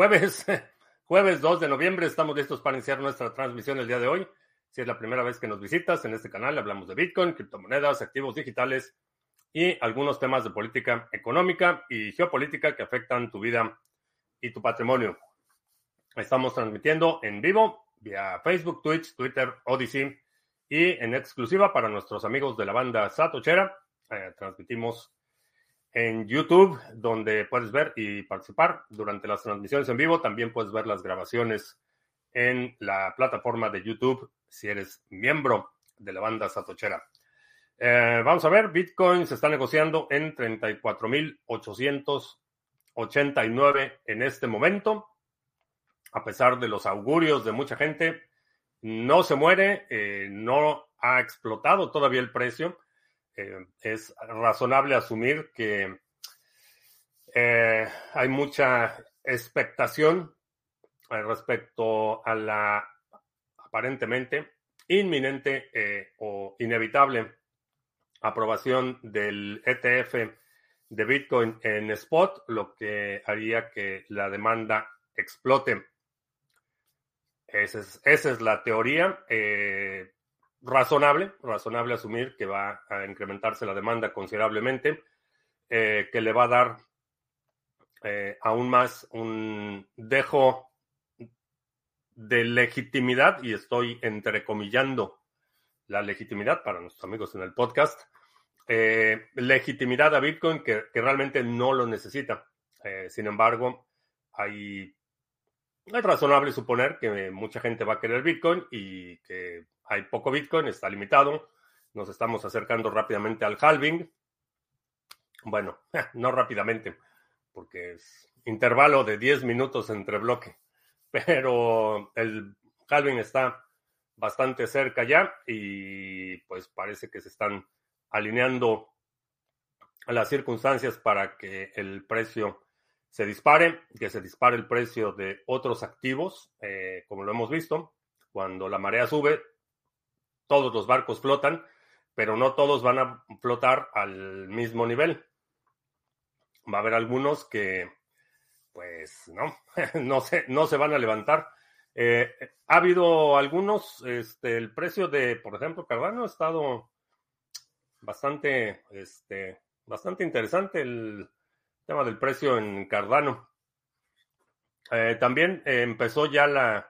Jueves, jueves 2 de noviembre, estamos listos para iniciar nuestra transmisión el día de hoy. Si es la primera vez que nos visitas en este canal, hablamos de Bitcoin, criptomonedas, activos digitales y algunos temas de política económica y geopolítica que afectan tu vida y tu patrimonio. Estamos transmitiendo en vivo vía Facebook, Twitch, Twitter, Odyssey y en exclusiva para nuestros amigos de la banda Satochera. Eh, transmitimos en YouTube, donde puedes ver y participar durante las transmisiones en vivo. También puedes ver las grabaciones en la plataforma de YouTube si eres miembro de la banda Satochera. Eh, vamos a ver, Bitcoin se está negociando en 34.889 en este momento. A pesar de los augurios de mucha gente, no se muere, eh, no ha explotado todavía el precio. Eh, es razonable asumir que eh, hay mucha expectación eh, respecto a la aparentemente inminente o inevitable aprobación del ETF de Bitcoin en spot, lo que haría que la demanda explote. Esa es, esa es la teoría razonable, razonable asumir que va a incrementarse la demanda considerablemente, eh, que le va a dar eh, aún más un dejo de legitimidad, y estoy entrecomillando la legitimidad para nuestros amigos en el podcast, eh, legitimidad a Bitcoin que, que, realmente no lo necesita. sin embargo, hay, es razonable suponer que mucha gente va a querer Bitcoin y que hay poco Bitcoin, está limitado. Nos estamos acercando rápidamente al halving. Bueno, no rápidamente, porque es intervalo de 10 minutos entre bloque. Pero el halving está bastante cerca ya y pues parece que se están alineando las circunstancias para que el precio se dispare, que se dispare el precio de otros activos, eh, como lo hemos visto. Cuando la marea sube, todos los barcos flotan, pero no todos van a flotar al mismo nivel. Va a haber algunos que, pues, no, no se, no se van a levantar. Eh, ha habido algunos, este, el precio de, por ejemplo, Cardano ha estado bastante, este, bastante interesante el tema del precio en Cardano. Eh, también empezó ya la,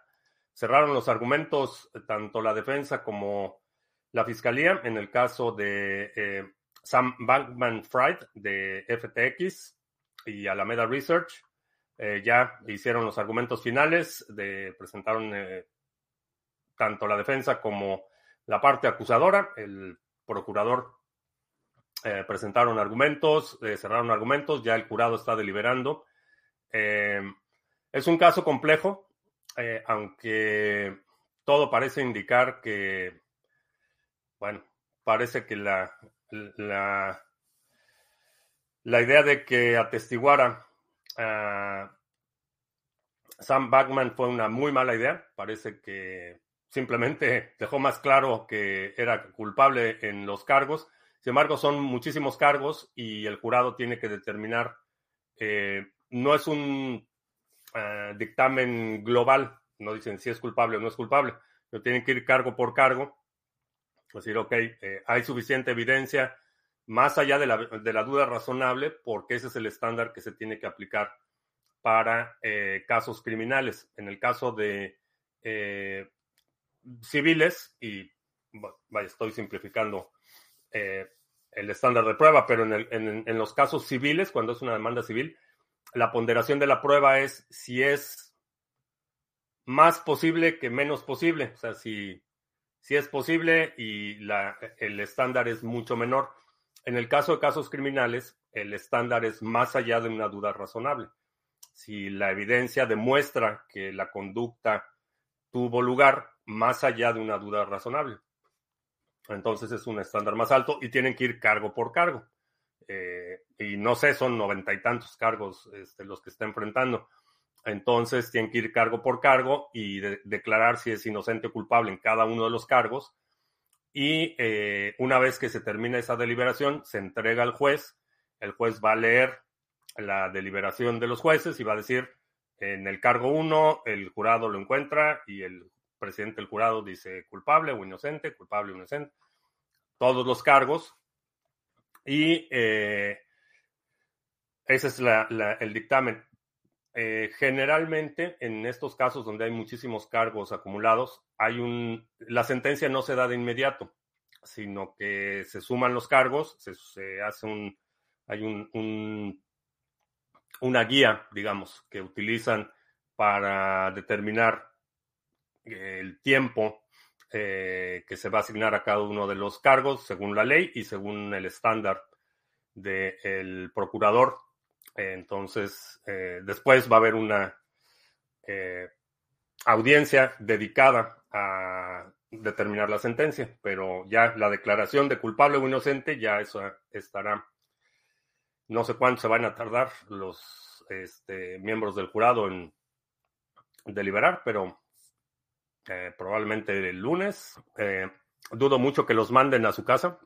cerraron los argumentos tanto la defensa como la fiscalía en el caso de eh, Sam Bankman Fried de FTX y Alameda Research. Eh, ya hicieron los argumentos finales, de, presentaron eh, tanto la defensa como la parte acusadora. El procurador presentaron argumentos, cerraron argumentos, ya el jurado está deliberando. es un caso complejo, eh, aunque todo parece indicar que, bueno, parece que la, la, la idea de que atestiguara a Sam Backman fue una muy mala idea. Parece que simplemente dejó más claro que era culpable en los cargos. Sin embargo, son muchísimos cargos y el jurado tiene que determinar. Eh, no es un eh, dictamen global, no dicen si es culpable o no es culpable, pero tienen que ir cargo por cargo, decir, ok, eh, hay suficiente evidencia más allá de la, de la, duda razonable, porque ese es el estándar que se tiene que aplicar para eh, casos criminales. En el caso de civiles, y estoy simplificando el estándar de prueba, pero en, el, en, los casos civiles, cuando es una demanda civil, la ponderación de la prueba es si es más posible que menos posible. O sea, si, si es posible y el estándar es mucho menor. En el caso de casos criminales, el estándar es más allá de una duda razonable. Si la evidencia demuestra que la conducta tuvo lugar más allá de una duda razonable. Entonces es un estándar más alto y tienen que ir cargo por cargo. Eh, y no sé, son noventa y tantos cargos este, los que está enfrentando. Entonces tienen que ir cargo por cargo y declarar si es inocente o culpable en cada uno de los cargos. Y eh, una vez que se termina esa deliberación, se entrega al juez. El juez va a leer la deliberación de los jueces y va a decir, En el cargo 1, el jurado lo encuentra y el presidente del jurado dice culpable o inocente, culpable o inocente, todos los cargos. Y eh, ese es el dictamen. Eh, generalmente, en estos casos donde hay muchísimos cargos acumulados, hay un, la sentencia no se da de inmediato, sino que se suman los cargos, se, hace un, hay un, una guía, digamos, que utilizan para determinar el tiempo eh, que se va a asignar a cada uno de los cargos según la ley y según el estándar del procurador entonces, eh, después va a haber una eh, audiencia dedicada a determinar la sentencia, pero ya la declaración de culpable o inocente, ya eso estará. No sé cuánto se van a tardar los este, miembros del jurado en deliberar, pero eh, probablemente el lunes. dudo mucho que los manden a su casa.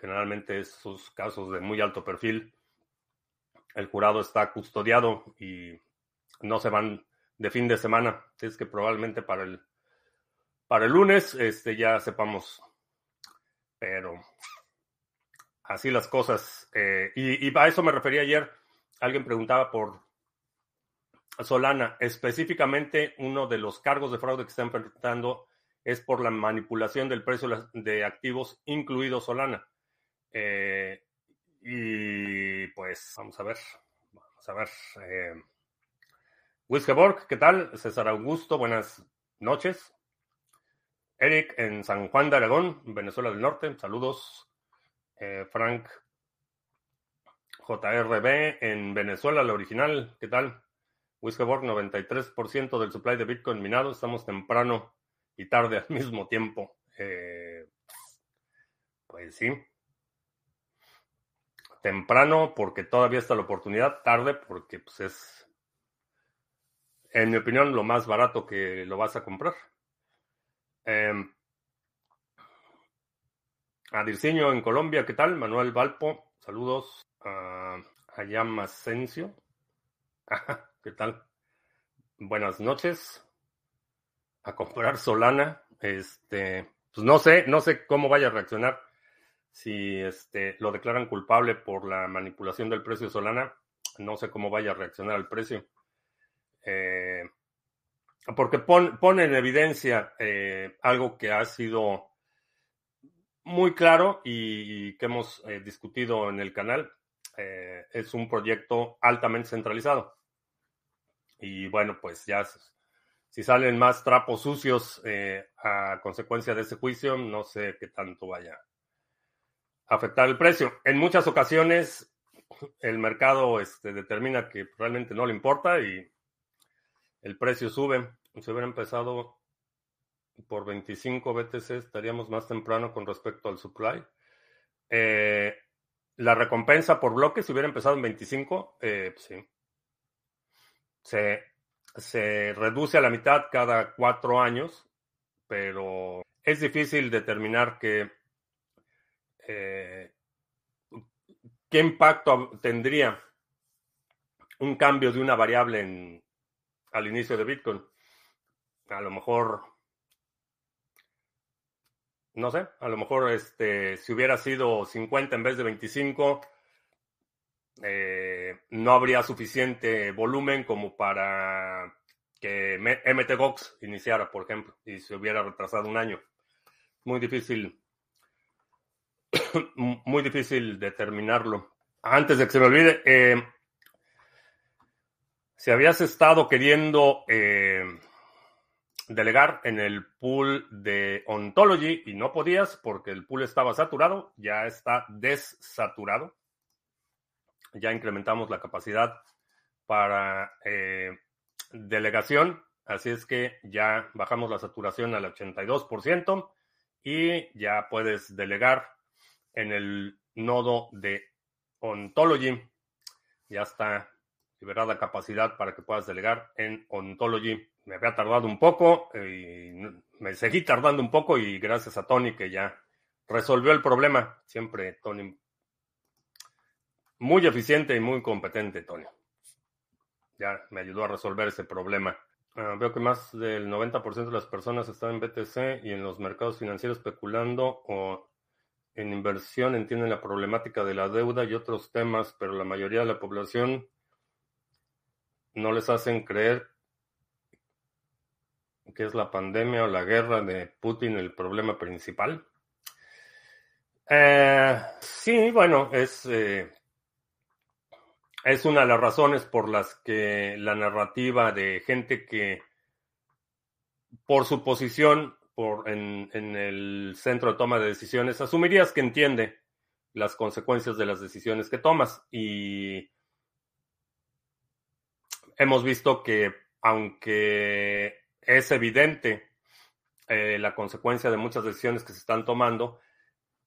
generalmente esos casos de muy alto perfil el jurado está custodiado y no se van de fin de semana. Es que probablemente para el, para el lunes este, ya sepamos. Pero así las cosas. Eh, y, y, a eso me refería ayer. Alguien preguntaba por Solana. Específicamente, uno de los cargos de fraude que está enfrentando es por la manipulación del precio de activos, incluido Solana. Eh, y pues vamos a ver, vamos a ver. Eh, ¿qué tal? César Augusto, buenas noches. Eric en San Juan de Aragón, Venezuela del Norte, saludos. Eh, Frank JRB en Venezuela, la original, ¿qué tal? Wiskeborg, 93% del supply de Bitcoin minado, estamos temprano y tarde al mismo tiempo. Eh, pues sí, temprano porque todavía está la oportunidad, tarde porque pues, es, en mi opinión, lo más barato que lo vas a comprar. Eh, Adirciño en Colombia, ¿qué tal? Manuel Valpo, saludos. a Ayama Asensio, ¿qué tal? Buenas noches. A comprar Solana. Este, pues no sé, no sé cómo vaya a reaccionar si este, lo declaran culpable por la manipulación del precio Solana, no sé cómo vaya a reaccionar el precio. Eh, porque pone en evidencia eh, algo que ha sido muy claro y, que hemos eh, discutido en el canal. es un proyecto altamente centralizado. Y bueno, pues ya si salen más trapos sucios a consecuencia de ese juicio, no sé qué tanto vaya afectar el precio. En muchas ocasiones el mercado este, determina que realmente no le importa y el precio sube. Si hubiera empezado por 25 BTC, estaríamos más temprano con respecto al supply. Eh, la recompensa por bloque, si hubiera empezado en 25, eh, pues sí. Se, se reduce a la mitad cada cuatro años, pero es difícil determinar que eh, ¿qué impacto tendría un cambio de una variable en, al inicio de Bitcoin? A lo mejor, no sé, a lo mejor este, si hubiera sido 50 en vez de 25, eh, no habría suficiente volumen como para que MTGOX iniciara, por ejemplo, y se hubiera retrasado un año. Muy difícil muy difícil determinarlo. Antes de que se me olvide, eh, si habías estado queriendo eh, delegar en el pool de Ontology y no podías porque el pool estaba saturado, ya está desaturado. Ya incrementamos la capacidad para eh, delegación, así es que ya bajamos la saturación al 82% y ya puedes delegar en el nodo de Ontology. Ya está liberada capacidad para que puedas delegar en Ontology. Me había tardado un poco y me seguí tardando un poco y gracias a Tony que ya resolvió el problema. Siempre Tony muy eficiente y muy competente, Tony. ya me ayudó a resolver ese problema. Ah, veo que más del 90% de las personas están en BTC y en los mercados financieros especulando o en inversión entienden la problemática de la deuda y otros temas, pero la mayoría de la población no les hacen creer que es la pandemia o la guerra de Putin el problema principal. Eh, sí, bueno, es, eh, es una de las razones por las que la narrativa de gente que por su posición por, en, en el centro de toma de decisiones, asumirías que entiende las consecuencias de las decisiones que tomas. Y hemos visto que aunque es evidente eh, la consecuencia de muchas decisiones que se están tomando,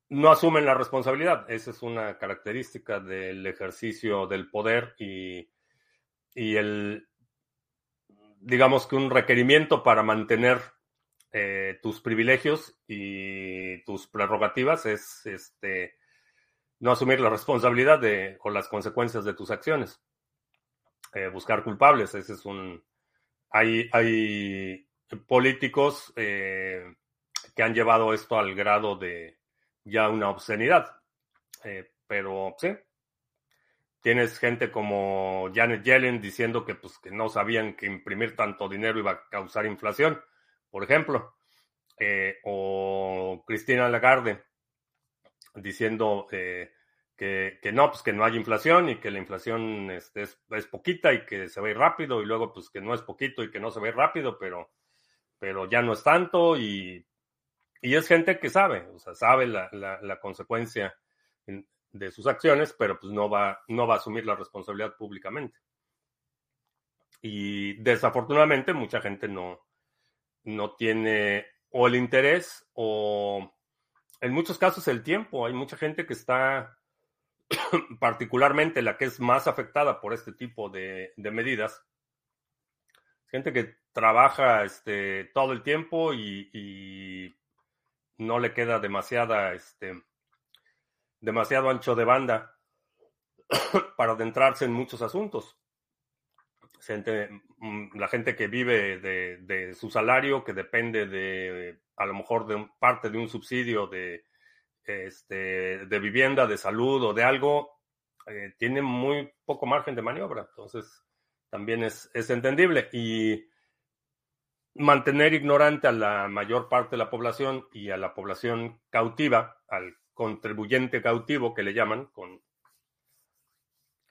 no asumen la responsabilidad. Esa es una característica del ejercicio del poder y, y el, digamos que un requerimiento para mantener eh, tus privilegios y tus prerrogativas es este, no asumir la responsabilidad de, o las consecuencias de tus acciones. Eh, buscar culpables, ese es un... Hay, hay políticos eh, que han llevado esto al grado de ya una obscenidad. pero sí, tienes gente como Janet Yellen diciendo que, pues, que no sabían que imprimir tanto dinero iba a causar inflación por ejemplo, eh, o Cristina Lagarde diciendo eh, que, no, pues que no hay inflación y que la inflación este, es, es, poquita y que se va rápido y luego pues que no es poquito y que no se va a ir rápido, pero, pero ya no es tanto y, y es gente que sabe, o sea, sabe la, la, consecuencia de sus acciones, pero pues no va, no va a asumir la responsabilidad públicamente. Y desafortunadamente mucha gente no, no tiene o el interés o en muchos casos el tiempo. Hay mucha gente que está, particularmente la que es más afectada por este tipo de, medidas, gente que trabaja este, todo el tiempo y, no le queda demasiada, este, demasiado ancho de banda para adentrarse en muchos asuntos mm, la gente que vive de, su salario, que depende de, a lo mejor, de parte de un subsidio de, este, de vivienda, de salud o de algo, eh, tiene muy poco margen de maniobra. Entonces, también es, es entendible. Y mantener ignorante a la mayor parte de la población y a la población cautiva, al contribuyente cautivo que le llaman, con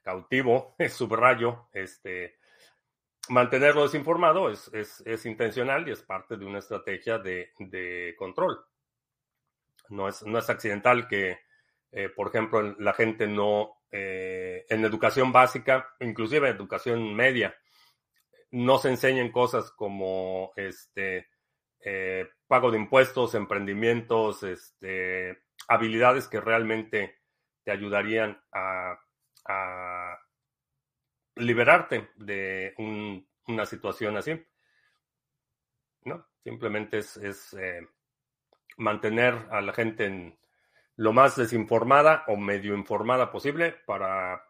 cautivo, subrayo, este, mantenerlo desinformado es, es, intencional y es parte de una estrategia de, control. No es, no es accidental que, eh, por ejemplo, la gente no, eh, en educación básica, inclusive en educación media, no se enseñen cosas como este eh, pago de impuestos, emprendimientos, este, habilidades que realmente te ayudarían a liberarte de una situación así. ¿No? Simplemente es, eh, mantener a la gente en lo más desinformada o medio informada posible para,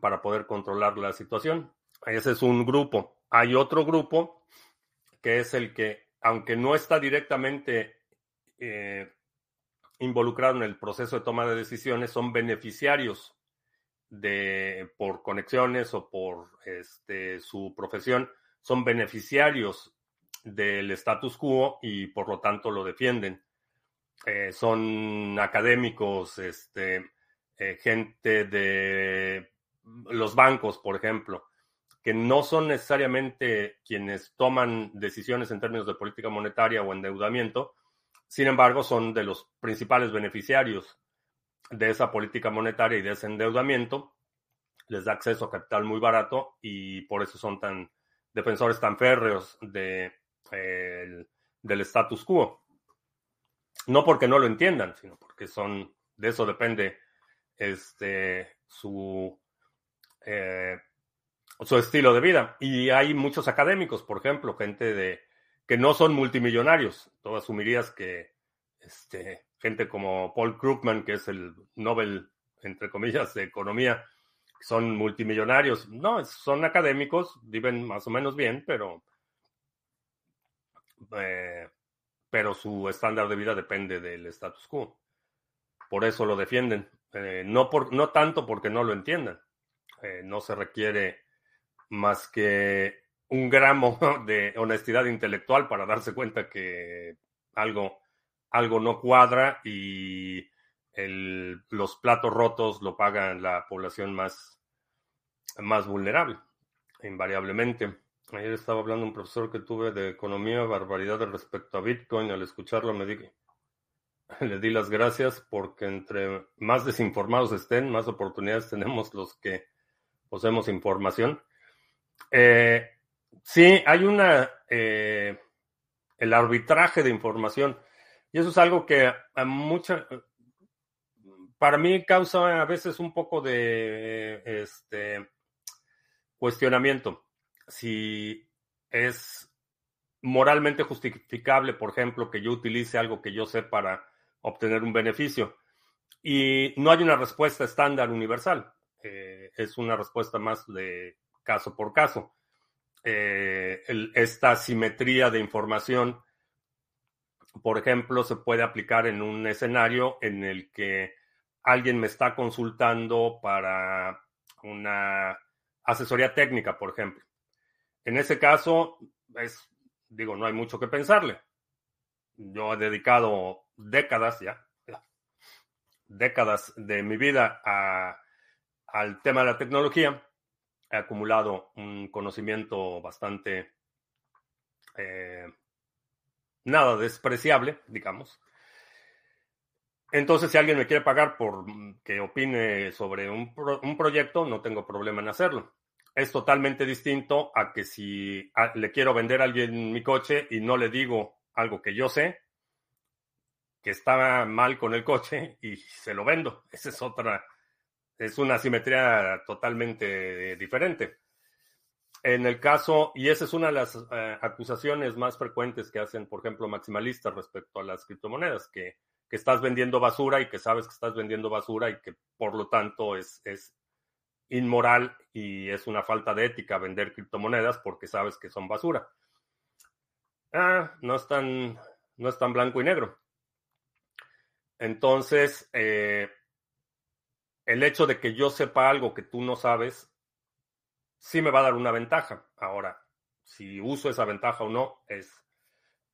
para poder controlar la situación. Ese es un grupo. Hay otro grupo que es el que, aunque no está directamente eh, involucrado en el proceso de toma de decisiones, son beneficiarios de, por conexiones o por este, su profesión, son beneficiarios del status quo y por lo tanto lo defienden. Eh, son académicos, este, eh, gente de los bancos, por ejemplo, que no son necesariamente quienes toman decisiones en términos de política monetaria o endeudamiento, sin embargo, son de los principales beneficiarios de esa política monetaria y de ese endeudamiento, les da acceso a capital muy barato y por eso son tan defensores tan férreos de, del status quo. No porque no lo entiendan, sino porque son, de eso depende este, su, eh, su estilo de vida. Y hay muchos académicos, por ejemplo, gente de, que no son multimillonarios. Tú asumirías que este, gente como Paul Krugman, que es el Nobel, entre comillas, de economía, son multimillonarios. No, son académicos, viven más o menos bien, pero, eh, pero su estándar de vida depende del status quo. Por eso lo defienden. Eh, no, por, no tanto porque no lo entiendan. Eh, no se requiere más que un gramo de honestidad intelectual para darse cuenta que algo, algo no cuadra y el, los platos rotos lo pagan la población más, más vulnerable, invariablemente. Ayer estaba hablando un profesor que tuve de economía, barbaridad respecto a Bitcoin. Al escucharlo me dije, le di las gracias porque entre más desinformados estén, más oportunidades tenemos los que poseemos información. Eh, sí, hay una, eh, el arbitraje de información. Y eso es algo que a mucha, para mí causa a veces un poco de este cuestionamiento. Si es moralmente justificable, por ejemplo, que yo utilice algo que yo sé para obtener un beneficio. Y no hay una respuesta estándar universal. Eh, es una respuesta más de caso por caso. Eh, esta simetría de información, por ejemplo, se puede aplicar en un escenario en el que alguien me está consultando para una asesoría técnica, por ejemplo. En ese caso, es, digo, no hay mucho que pensarle. Yo he dedicado décadas ya, décadas de mi vida al tema de la tecnología. He acumulado un conocimiento bastante eh, nada despreciable, digamos. Entonces, si alguien me quiere pagar por que opine sobre un, proyecto, no tengo problema en hacerlo. Es totalmente distinto a que si le quiero vender a alguien mi coche y no le digo algo que yo sé, que está mal con el coche y se lo vendo. Esa es otra, es una simetría totalmente diferente. En el caso, y esa es una de las eh, acusaciones más frecuentes que hacen, por ejemplo, maximalistas respecto a las criptomonedas, que que estás vendiendo basura y que sabes que estás vendiendo basura y que por lo tanto es, es inmoral y es una falta de ética vender criptomonedas porque sabes que son basura. Ah, no es tan, no es tan blanco y negro. Entonces, eh, el hecho de que yo sepa algo que tú no sabes, sí me va a dar una ventaja. Ahora, si uso esa ventaja o no, es,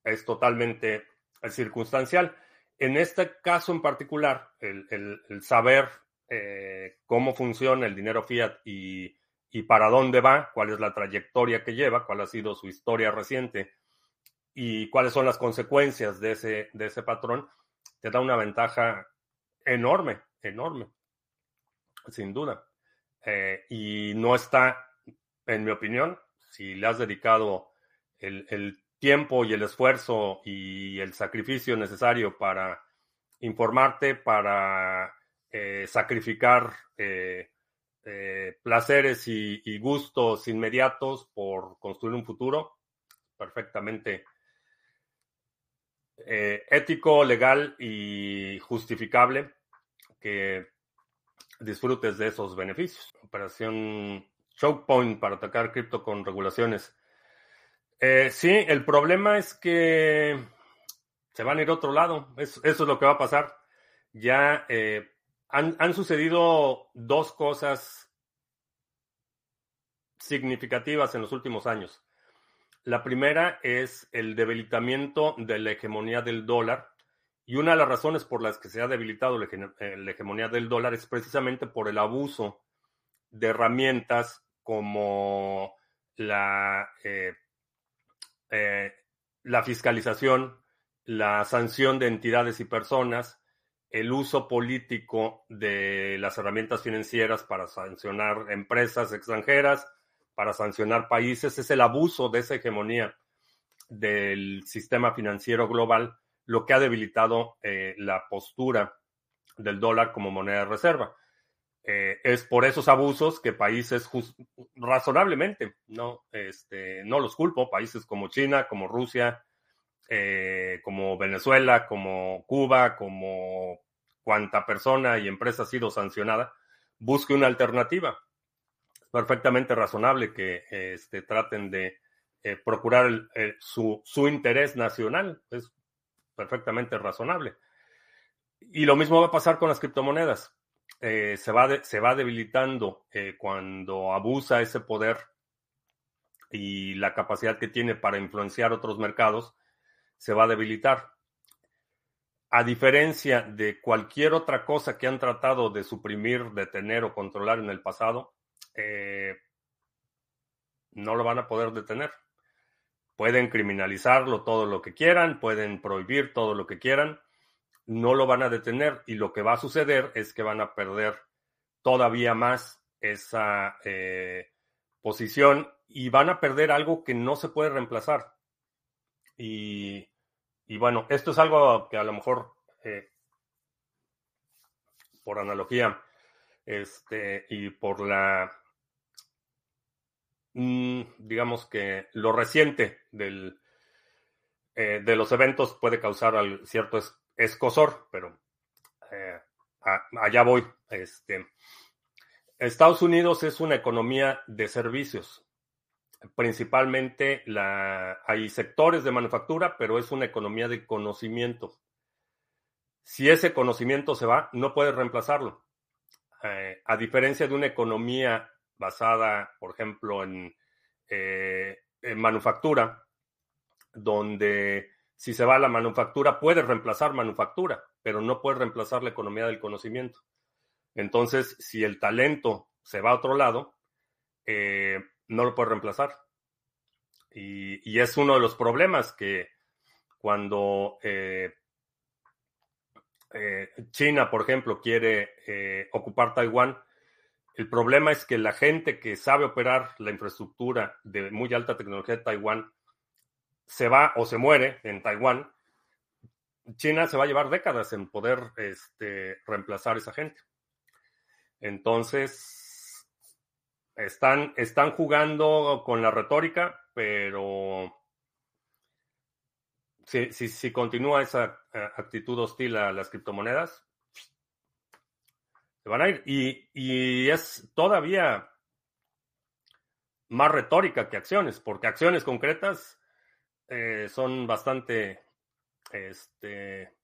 es totalmente circunstancial. En este caso en particular, el, saber eh, cómo funciona el dinero fiat y, para dónde va, cuál es la trayectoria que lleva, cuál ha sido su historia reciente y cuáles son las consecuencias de ese, de ese patrón, te da una ventaja enorme, enorme, sin duda. Eh, y no está, en mi opinión, si le has dedicado el, el tiempo y el esfuerzo y el sacrificio necesario para informarte, para eh, sacrificar eh, placeres y, gustos inmediatos por construir un futuro perfectamente ético, legal y justificable que disfrutes de esos beneficios. Operación Choke Point para atacar cripto con regulaciones. Eh, sí, el problema es que se van a ir a otro lado. eso es lo que va a pasar. Ya eh, han, sucedido dos cosas significativas en los últimos años. La primera es el debilitamiento de la hegemonía del dólar. Y una de las razones por las que se ha debilitado la, eh, hegemonía del dólar es precisamente por el abuso de herramientas como la eh, la fiscalización, la sanción de entidades y personas, el uso político de las herramientas financieras para sancionar empresas extranjeras, para sancionar países, es el abuso de esa hegemonía del sistema financiero global lo que ha debilitado eh, la postura del dólar como moneda de reserva. Eh, es por esos abusos que países razonablemente, no, este, no los culpo, países como China, como Rusia, eh, como Venezuela, como Cuba, como cuanta persona y empresa ha sido sancionada, busque una alternativa. perfectamente razonable que este, traten de eh, procurar su, su, interés nacional. Es perfectamente razonable. Y lo mismo va a pasar con las criptomonedas. Eh, se, va se va debilitando eh, cuando abusa ese poder y la capacidad que tiene para influenciar otros mercados, se va a debilitar. A diferencia de cualquier otra cosa que han tratado de suprimir, detener o controlar en el pasado, eh, no lo van a poder detener. Pueden criminalizarlo todo lo que quieran, pueden prohibir todo lo que quieran, no lo van a detener y lo que va a suceder es que van a perder todavía más esa eh, posición y van a perder algo que no se puede reemplazar. Y, bueno, esto es algo que a lo mejor, eh, por analogía, este, y por la, digamos que lo reciente del, eh, de los eventos puede causar cierto escosor, pero eh, allá voy. Este, Estados Unidos es una economía de servicios. Principalmente hay sectores de manufactura, pero es una economía de conocimiento. Si ese conocimiento se va, no puedes reemplazarlo. Eh, a diferencia de una economía basada, por ejemplo, en, eh, en manufactura, donde si se va a la manufactura, puedes reemplazar manufactura, pero no puedes reemplazar la economía del conocimiento. Entonces, si el talento se va a otro lado, eh, no lo puede reemplazar. Y, es uno de los problemas que cuando eh, China, por ejemplo, quiere ocupar Taiwán, el problema es que la gente que sabe operar la infraestructura de muy alta tecnología de Taiwán se va o se muere en Taiwán. China se va a llevar décadas en poder este, reemplazar a esa gente. Entonces, están, están jugando con la retórica, pero si, si, continúa esa eh, actitud hostil a las criptomonedas, van a ir. Y, es todavía más retórica que acciones, porque acciones concretas eh, son bastante este,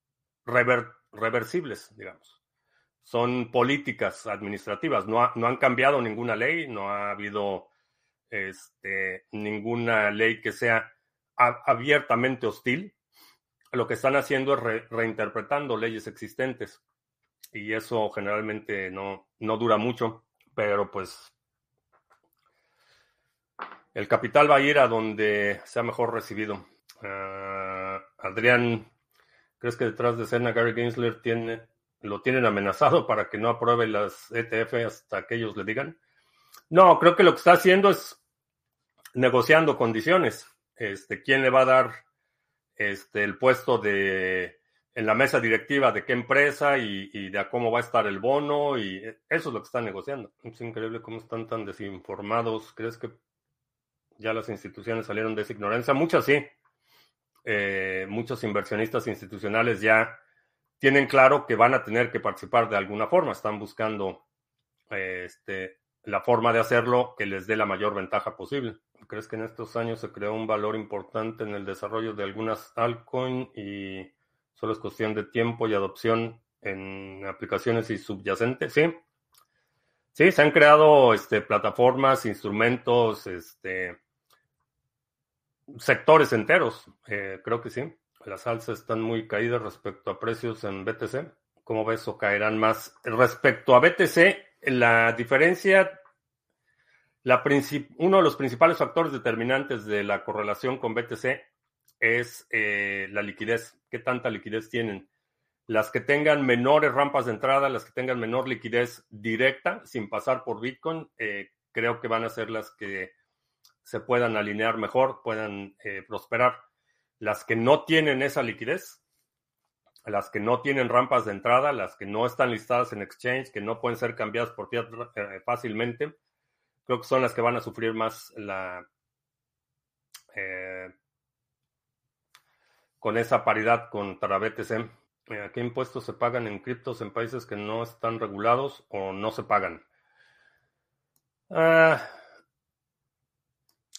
reversibles, digamos son políticas administrativas. No, no, han cambiado ninguna ley, no ha habido este, ninguna ley que sea abiertamente hostil. Lo que están haciendo es reinterpretando leyes existentes y eso generalmente no, no dura mucho, pero pues el capital va a ir a donde sea mejor recibido. Ah, Adrián, ¿crees que detrás de escena Gary Gensler tiene lo tienen amenazado para que no apruebe las ETF hasta que ellos le digan. No, creo que lo que está haciendo es negociando condiciones. Este, quién le va a dar este, el puesto de en la mesa directiva de qué empresa y, y, de cómo va a estar el bono y eso es lo que están negociando. Es increíble cómo están tan desinformados. ¿Crees que ya las instituciones salieron de esa ignorancia? Muchas sí. Eh, muchos inversionistas institucionales ya tienen claro que van a tener que participar de alguna forma. Están buscando este, la forma de hacerlo que les dé la mayor ventaja posible. ¿Crees que en estos años se creó un valor importante en el desarrollo de algunas altcoins y solo es cuestión de tiempo y adopción en aplicaciones y subyacentes? Sí. Sí, se han creado este, plataformas, instrumentos, este, sectores enteros. Eh, creo que sí. Las alzas están muy caídas respecto a precios en BTC. ¿Cómo ves o caerán más? Respecto a BTC, la diferencia, la uno de los principales factores determinantes de la correlación con BTC es eh, la liquidez. ¿Qué tanta liquidez tienen? Las que tengan menores rampas de entrada, las que tengan menor liquidez directa, sin pasar por Bitcoin, eh, creo que van a ser las que se puedan alinear mejor, puedan eh, prosperar. Las que no tienen esa liquidez, las que no tienen rampas de entrada, las que no están listadas en exchange, que no pueden ser cambiadas por fiat fácilmente, creo que son las que van a sufrir más la con esa paridad contra BTC. Eh, ¿Qué impuestos se pagan en criptos en países que no están regulados o no se pagan? Uh,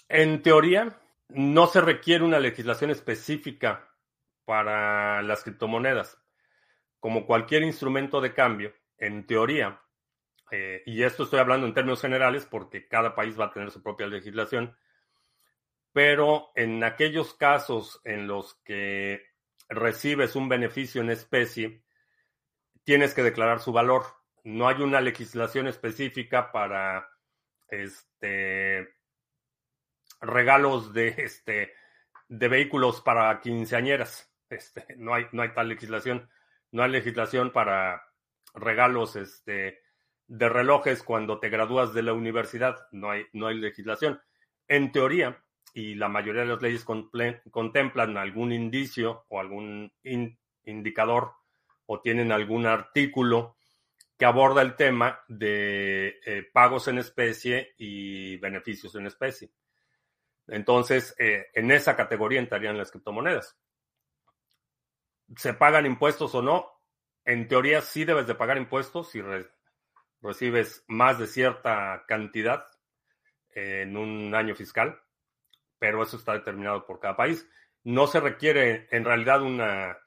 en teoría, no se requiere una legislación específica para las criptomonedas. Como cualquier instrumento de cambio, en teoría, eh, y esto estoy hablando en términos generales porque cada país va a tener su propia legislación, pero en aquellos casos en los que recibes un beneficio en especie, tienes que declarar su valor. No hay una legislación específica para este regalos de este de vehículos para quinceañeras. Este, no hay, no hay tal legislación. No hay legislación para regalos este, de relojes cuando te gradúas de la universidad. No hay, no hay legislación. En teoría, y la mayoría de las leyes contemplan algún indicio o algún indicador o tienen algún artículo que aborda el tema de eh, pagos en especie y beneficios en especie. Entonces, eh, en esa categoría entrarían las criptomonedas. ¿Se pagan impuestos o no? En teoría sí debes de pagar impuestos si recibes más de cierta cantidad en un año fiscal pero eso está determinado por cada país. No se requiere en realidad una,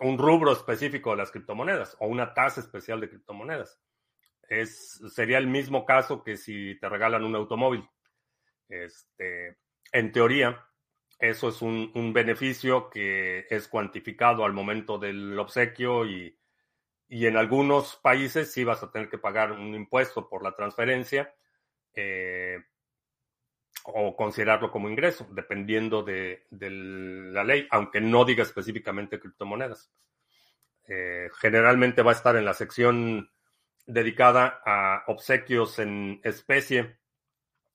un rubro específico de las criptomonedas o una tasa especial de criptomonedas. Es, sería el mismo caso que si te regalan un automóvil. Este, en teoría, eso es un, un beneficio que es cuantificado al momento del obsequio y, y, en algunos países sí vas a tener que pagar un impuesto por la transferencia. Eh, o considerarlo como ingreso, dependiendo de, la ley, aunque no diga específicamente criptomonedas. Eh, generalmente va a estar en la sección dedicada a obsequios en especie.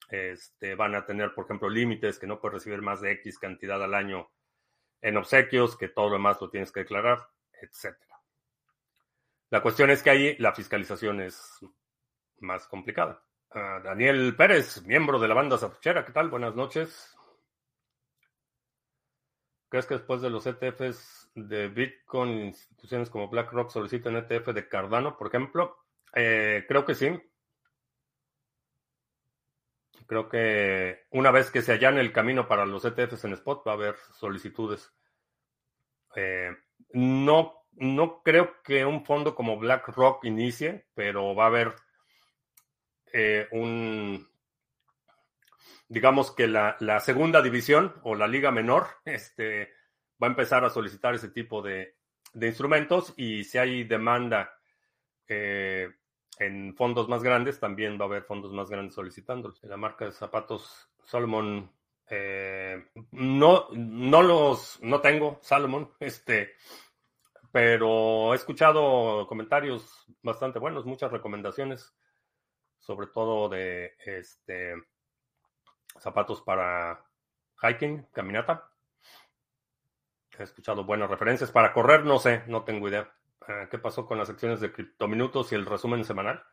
Este, van a tener, por ejemplo, límites que no puedes recibir más de X cantidad al año en obsequios, que todo lo demás lo tienes que declarar, etc. La cuestión es que ahí la fiscalización es más complicada. Daniel Pérez, miembro de la banda Zapuchera, ¿qué tal? Buenas noches. ¿Crees que después de los ETFs de Bitcoin, instituciones como BlackRock solicitan ETF de Cardano, por ejemplo? Eh, creo que sí. Creo que una vez que se allane el camino para los ETFs en spot, va a haber solicitudes. Eh, no, no creo que un fondo como BlackRock inicie, pero va a haber eh, un, digamos que la, segunda división o la liga menor este, va a empezar a solicitar ese tipo de, instrumentos y si hay demanda eh, en fondos más grandes, también va a haber fondos más grandes solicitándolos. La marca de zapatos Salomon, eh, no, no los, no tengo Salomon, este, pero he escuchado comentarios bastante buenos, muchas recomendaciones sobre todo de este, zapatos para hiking, caminata. He escuchado buenas referencias. Para correr, no sé, no tengo idea. Ah, ¿Qué pasó con las secciones de criptominutos y el resumen semanal?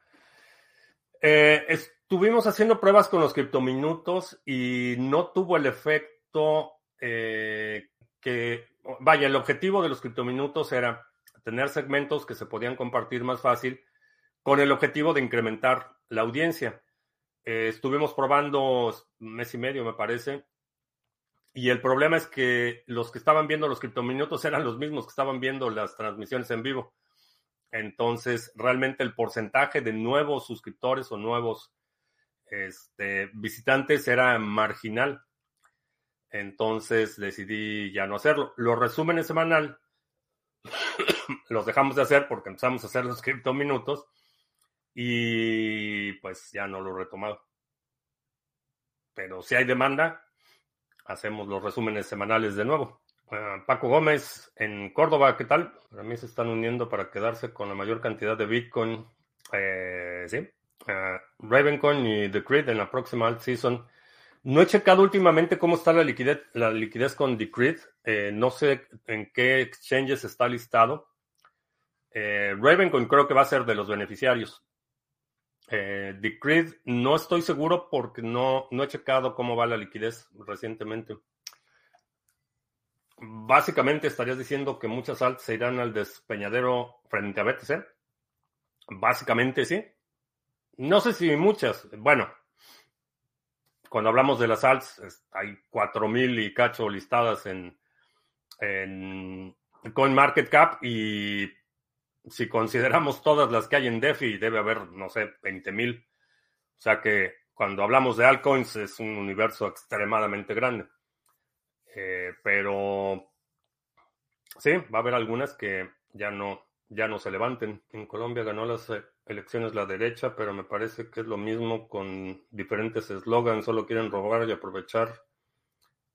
Eh, estuvimos haciendo pruebas con los criptominutos y no tuvo el efecto eh, que, vaya, el objetivo de los criptominutos era tener segmentos que se podían compartir más fácil con el objetivo de incrementar la audiencia. Eh, estuvimos probando mes y medio, me parece, y el problema es que los que estaban viendo los criptominutos eran los mismos que estaban viendo las transmisiones en vivo. Entonces, realmente el porcentaje de nuevos suscriptores o nuevos este, visitantes era marginal. Entonces decidí ya no hacerlo. Los resúmenes semanal los dejamos de hacer porque empezamos a hacer los criptominutos y pues ya no lo he retomado. Pero si hay demanda, hacemos los resúmenes semanales de nuevo. Ah, Paco Gómez en Córdoba, ¿qué tal? Para mí se están uniendo para quedarse con la mayor cantidad de Bitcoin. Eh, sí. Uh, Ravencoin y The Creed en la próxima alt season. No he checado últimamente cómo está la liquidez, la liquidez con The Creed. Eh, no sé en qué exchanges está listado. Eh, Ravencoin creo que va a ser de los beneficiarios. Eh, Decreed, no estoy seguro porque no, no he checado cómo va la liquidez recientemente. Básicamente estarías diciendo que muchas altas se irán al despeñadero frente a BTC. Básicamente sí. no sé si muchas. Bueno, cuando hablamos de las alts, hay 4.000 y cacho listadas en, en CoinMarketCap y si consideramos todas las que hay en DeFi, debe haber, no sé, 20.000. O sea que cuando hablamos de altcoins es un universo extremadamente grande. Eh, pero sí, va a haber algunas que ya no, ya no se levanten. En Colombia ganó las eh, elecciones la derecha, pero me parece que es lo mismo con diferentes eslogans. Solo quieren robar y aprovechar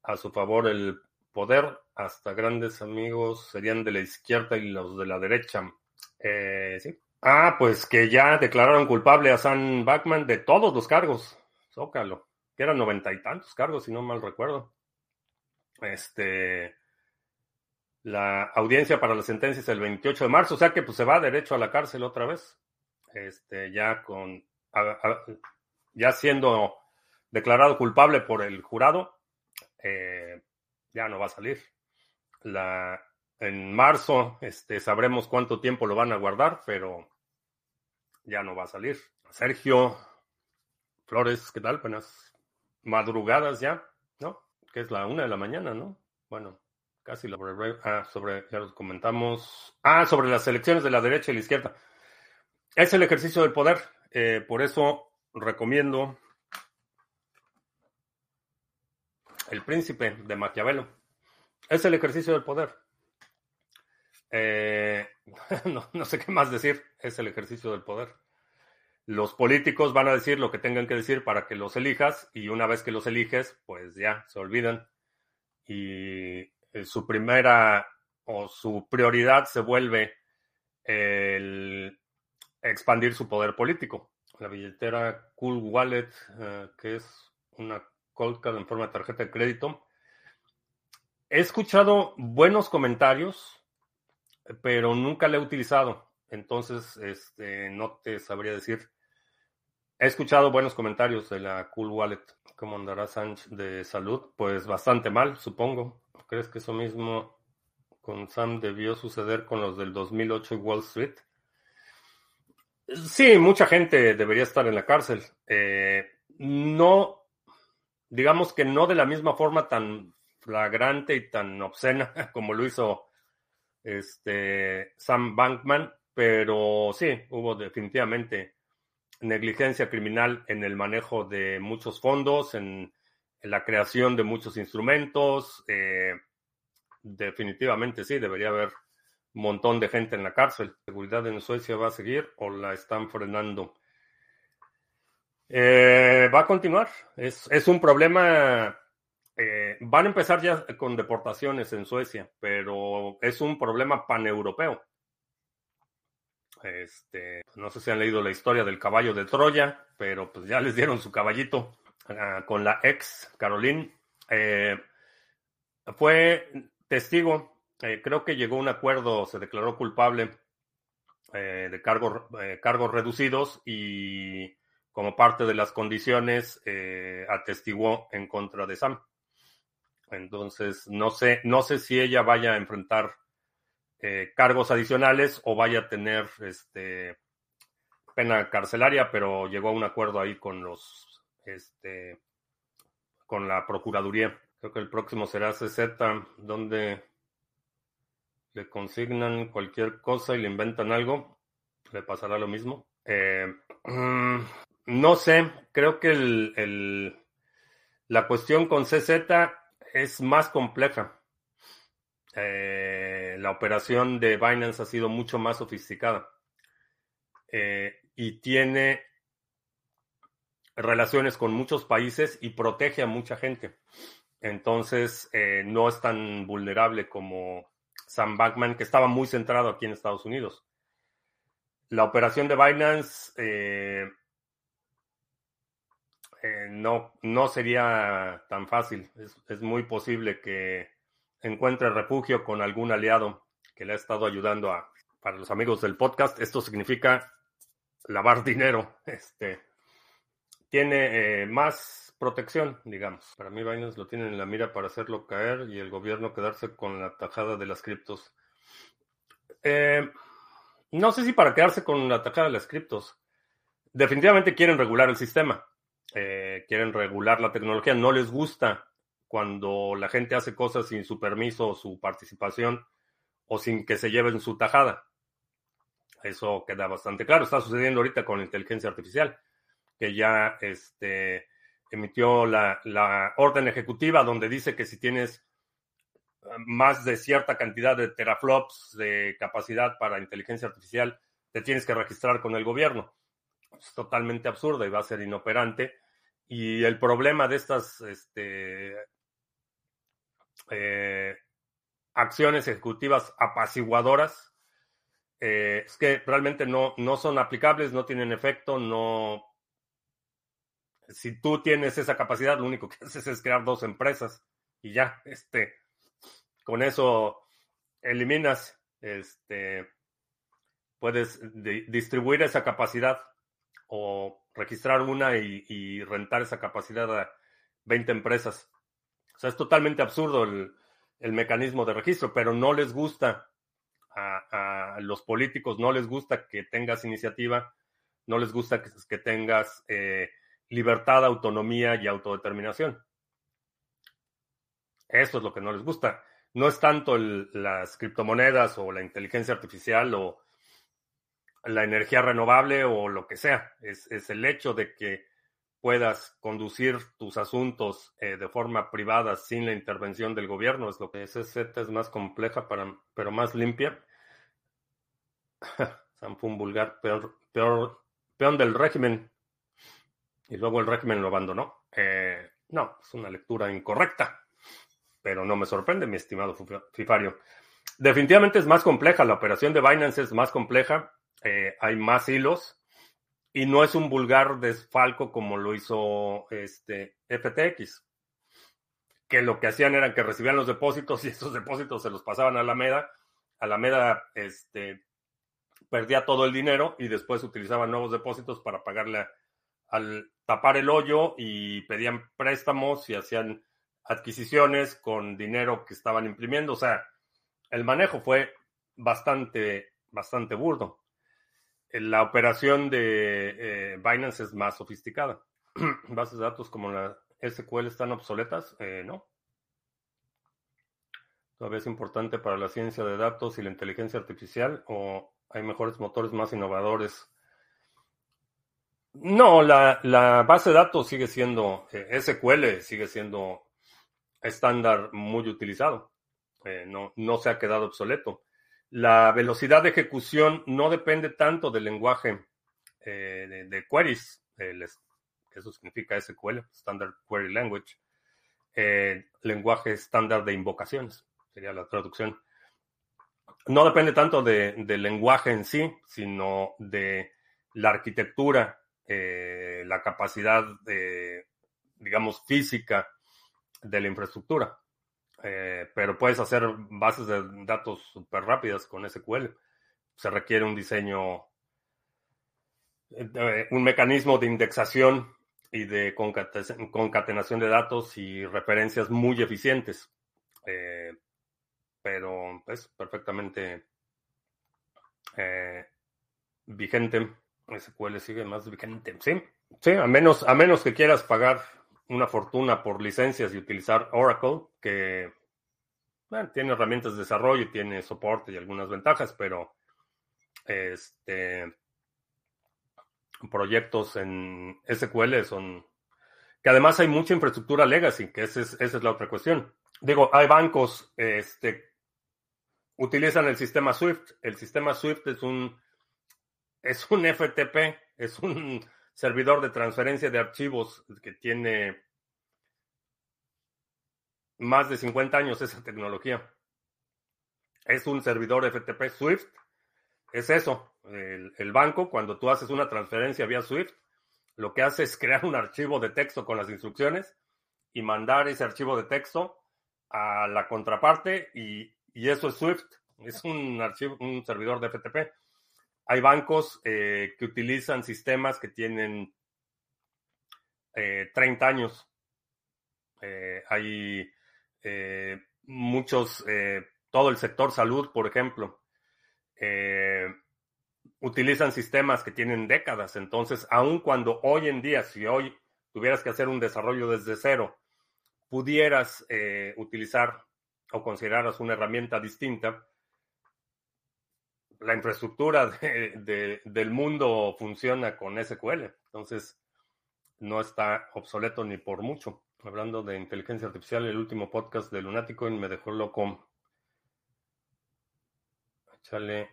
a su favor el poder. Hasta grandes amigos serían de la izquierda y los de la derecha. Eh. Ah, pues que ya declararon culpable a Sam Backman de todos los cargos. Zócalo. Que eran noventa y tantos cargos, si no mal recuerdo. Este. La audiencia para la sentencia es el 28 de marzo, o sea que pues se va derecho a la cárcel otra vez. Este, ya con. ya siendo declarado culpable por el jurado, eh, ya no va a salir. La, en marzo este, sabremos cuánto tiempo lo van a guardar, pero ya no va a salir. Sergio Flores, ¿qué tal? Buenas madrugadas ya, ¿no? Que es la una de la mañana, ¿no? Bueno, casi la ah, sobre, ya los comentamos. Ah, sobre las elecciones de la derecha y la izquierda. Es el ejercicio del poder. Eh, por eso recomiendo El Príncipe de Maquiavelo. Es el ejercicio del poder. Eh, no, sé qué más decir, es el ejercicio del poder. Los políticos van a decir lo que tengan que decir para que los elijas y una vez que los eliges, pues ya se olvidan. Y eh, su primera o su prioridad se vuelve el expandir su poder político. La billetera Cool Wallet, eh, que es una cold en forma de tarjeta de crédito. He escuchado buenos comentarios pero nunca la he utilizado. Entonces, este, no te sabría decir. He escuchado buenos comentarios de la Cool Wallet. ¿Cómo andará Sánchez de salud? Pues bastante mal, supongo. ¿Crees que eso mismo con Sam debió suceder con los del 2008 Wall Street? Sí, mucha gente debería estar en la cárcel. Eh, no, digamos que no de la misma forma tan flagrante y tan obscena como lo hizo este, Sam Bankman, pero sí, hubo definitivamente negligencia criminal en el manejo de muchos fondos, en, la creación de muchos instrumentos. Eh, definitivamente sí, debería haber un montón de gente en la cárcel. ¿Seguridad en Suecia va a seguir o la están frenando? Eh, va a continuar. Es, es un problema eh, van a empezar ya con deportaciones en Suecia, pero es un problema paneuropeo. Este, no sé si han leído la historia del caballo de Troya, pero pues ya les dieron su caballito ah, con la ex Caroline. Eh, fue testigo, eh, creo que llegó a un acuerdo, se declaró culpable de cargos, cargos reducidos y como parte de las condiciones atestiguó en contra de Sam. Entonces, no sé, no sé si ella vaya a enfrentar eh, cargos adicionales o vaya a tener este pena carcelaria, pero llegó a un acuerdo ahí con los este con la Procuraduría. Creo que el próximo será CZ, donde le consignan cualquier cosa y le inventan algo. Le pasará lo mismo. Eh, no sé, creo que el, la cuestión con CZ es más compleja. Eh, la operación de Binance ha sido mucho más sofisticada eh, y tiene relaciones con muchos países y protege a mucha gente. Entonces, eh, no es tan vulnerable como Sam Bankman, que estaba muy centrado aquí en Estados Unidos. La operación de Binance eh, no, no sería tan fácil. Es, muy posible que encuentre refugio con algún aliado que le ha estado ayudando a, para los amigos del podcast. Esto significa lavar dinero. Este tiene eh, más protección, digamos. Para mí, Binance lo tienen en la mira para hacerlo caer y el gobierno quedarse con la tajada de las criptos. Eh, no sé si para quedarse con la tajada de las criptos definitivamente quieren regular el sistema, eh, quieren regular la tecnología, no les gusta cuando la gente hace cosas sin su permiso o su participación o sin que se lleven su tajada. Eso queda bastante claro. Está sucediendo ahorita con la inteligencia artificial, que ya este, emitió la, orden ejecutiva donde dice que si tienes más de cierta cantidad de teraflops de capacidad para inteligencia artificial, te tienes que registrar con el gobierno. Es totalmente absurdo y va a ser inoperante. Y el problema de estas este, eh, acciones ejecutivas apaciguadoras eh, es que realmente no, no son aplicables, no tienen efecto, no... Si tú tienes esa capacidad, lo único que haces es crear dos empresas y ya, este, con eso eliminas, este, puedes distribuir esa capacidad o registrar una y, rentar esa capacidad a 20 empresas. O sea, es totalmente absurdo el, mecanismo de registro, pero no les gusta a, los políticos, no les gusta que tengas iniciativa, no les gusta que, tengas eh, libertad, autonomía y autodeterminación. Eso es lo que no les gusta no es tanto las criptomonedas o la inteligencia artificial o la energía renovable o lo que sea. Es, el hecho de que puedas conducir tus asuntos eh, de forma privada sin la intervención del gobierno. Es lo que ese Z es más compleja, para, pero más limpia. un vulgar, peor, peor, peón del régimen. Y luego el régimen lo abandonó. Eh, no, es una lectura incorrecta pero no me sorprende, mi estimado Fifario. Definitivamente es más compleja, la operación de Binance es más compleja, eh, hay más hilos y no es un vulgar desfalco como lo hizo este FTX, que lo que hacían era que recibían los depósitos y esos depósitos se los pasaban a Alameda. Alameda este, perdía todo el dinero y después utilizaban nuevos depósitos para pagarle al tapar el hoyo y pedían préstamos y hacían adquisiciones con dinero que estaban imprimiendo. O sea, el manejo fue bastante, bastante burdo. La operación de eh, Binance es más sofisticada. Bases de datos como la SQL están obsoletas, eh, ¿no? Todavía es importante para la ciencia de datos y la inteligencia artificial o hay mejores motores más innovadores. No, la, base de datos sigue siendo, eh, SQL sigue siendo estándar muy utilizado. No, no se ha quedado obsoleto. La velocidad de ejecución no depende tanto del lenguaje eh, de, queries, eso significa SQL, Standard Query Language, eh, lenguaje estándar de invocaciones, sería la traducción. No depende tanto del lenguaje en sí, sino de la arquitectura, la capacidad, de, digamos, física de la infraestructura. Eh, pero puedes hacer bases de datos súper rápidas con SQL. Se requiere un diseño, eh, un mecanismo de indexación y de concatenación de datos y referencias muy eficientes. Eh, pero es perfectamente vigente. SQL sigue más vigente. Sí, sí, a menos, a menos que quieras pagar una fortuna por licencias y utilizar Oracle, que tiene herramientas de desarrollo, tiene soporte y algunas ventajas, pero este proyectos en SQL son que además hay mucha infraestructura legacy, que esa es, esa es la otra cuestión. Digo, hay bancos este, utilizan el sistema Swift. El sistema Swift es un es un FTP, es un servidor de transferencia de archivos que tiene más de 50 años esa tecnología. Es un servidor FTP Swift. Es eso. El, banco, cuando tú haces una transferencia vía Swift, lo que hace es crear un archivo de texto con las instrucciones y mandar ese archivo de texto a la contraparte y, eso es Swift. Es un archivo, un servidor de FTP. Hay bancos eh, que utilizan sistemas que tienen 30 eh, años. Eh, hay muchos, todo el sector salud, por ejemplo. utilizan sistemas que tienen décadas. Entonces, aun cuando hoy en día, si hoy tuvieras que hacer un desarrollo desde cero, pudieras eh, utilizar o consideraras una herramienta distinta, la infraestructura del mundo funciona con SQL. Entonces, no está obsoleto ni por mucho. Hablando de inteligencia artificial, el último podcast de Lunático me dejó loco. Échale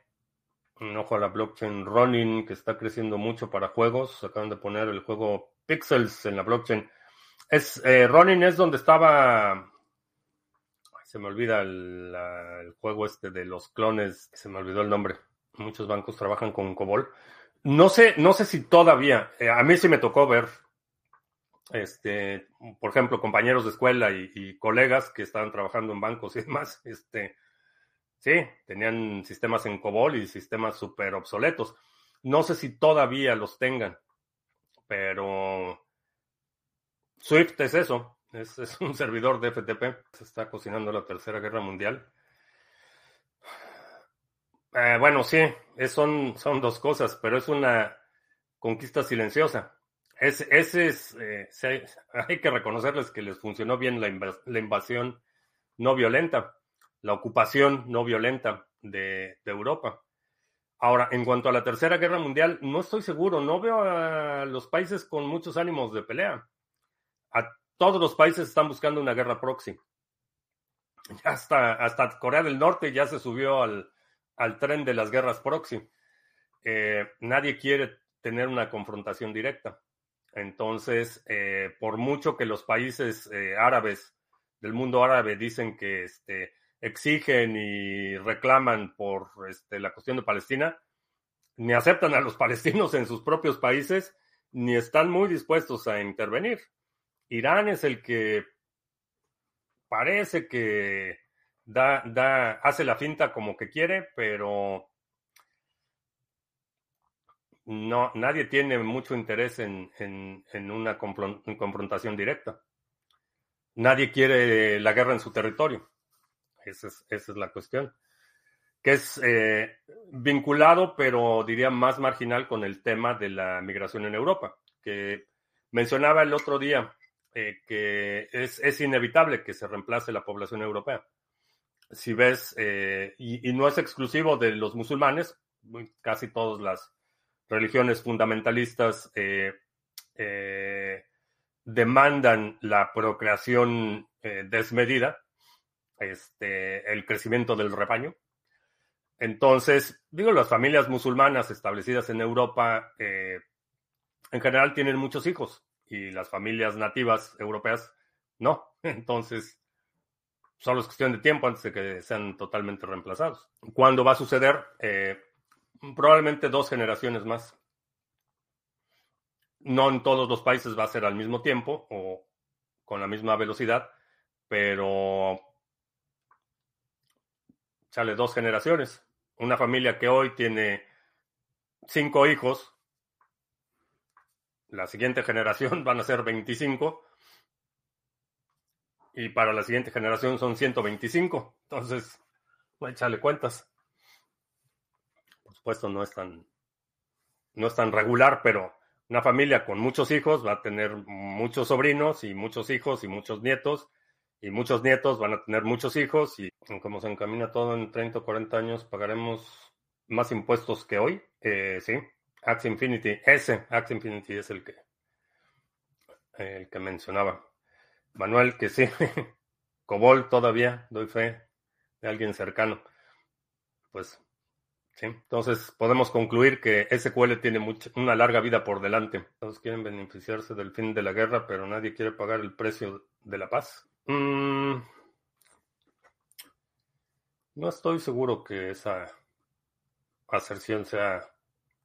un ojo a la blockchain Ronin, que está creciendo mucho para juegos. Acaban de poner el juego Pixels en la blockchain. Es, eh, Ronin es donde estaba. Se me olvida el, juego este de los clones. Se me olvidó el nombre. Muchos bancos trabajan con COBOL. No sé, no sé si todavía. Eh, a mí sí me tocó ver este, por ejemplo, compañeros de escuela y, colegas que estaban trabajando en bancos y demás, este, sí, tenían sistemas en COBOL y sistemas súper obsoletos. No sé si todavía los tengan, pero Swift es eso, es, un servidor de FTP. Se está cocinando la Tercera Guerra Mundial. Eh, bueno, sí, son, son dos cosas, pero es una conquista silenciosa. Es, ese es, eh, hay que reconocerles que les funcionó bien la, invasión no violenta, la ocupación no violenta de, Europa. Ahora, en cuanto a la Tercera Guerra Mundial, no estoy seguro, no veo a los países con muchos ánimos de pelea. Todos los países están buscando una guerra proxy. Ya hasta, hasta Corea del Norte ya se subió al, tren de las guerras proxy. Eh, nadie quiere tener una confrontación directa. Entonces, eh, por mucho que los países eh, árabes del mundo árabe dicen que este, exigen y reclaman por este, la cuestión de Palestina, ni aceptan a los palestinos en sus propios países, ni están muy dispuestos a intervenir. Irán es el que parece que da, da, hace la finta como que quiere, pero no, nadie tiene mucho interés en, una confrontación directa. Nadie quiere la guerra en su territorio. Esa es, la cuestión. Que es eh, vinculado, pero diría más marginal con el tema de la migración en Europa, que mencionaba el otro día eh, que es, inevitable que se reemplace la población europea. Si ves, eh, y, no es exclusivo de los musulmanes, casi todas las religiones fundamentalistas eh, demandan la procreación desmedida, este, el crecimiento del rebaño. Entonces, digo, las familias musulmanas establecidas en Europa en general tienen muchos hijos y las familias nativas europeas no. Entonces, solo es cuestión de tiempo antes de que sean totalmente reemplazados. ¿Cuándo va a suceder? probablemente dos generaciones más. No en todos los países va a ser al mismo tiempo o con la misma velocidad, pero sale dos generaciones. Una familia que hoy tiene cinco hijos, la siguiente generación van a ser 25 y para la siguiente generación son 125. Entonces, échale cuentas supuesto no es tan, no es tan regular, pero una familia con muchos hijos va a tener muchos sobrinos y muchos hijos y muchos nietos, y muchos nietos van a tener muchos hijos, y como se encamina todo en 30 o 40 años, pagaremos más impuestos que hoy. Eh, sí, Axe Infinity, ese Axe Infinity es el que, el que mencionaba. Manuel, que sí, Cobol todavía, doy fe de alguien cercano. Pues entonces podemos concluir que SQL tiene una larga vida por delante. Todos quieren beneficiarse del fin de la guerra, pero nadie quiere pagar el precio de la paz. Mm. no estoy seguro que esa aserción sea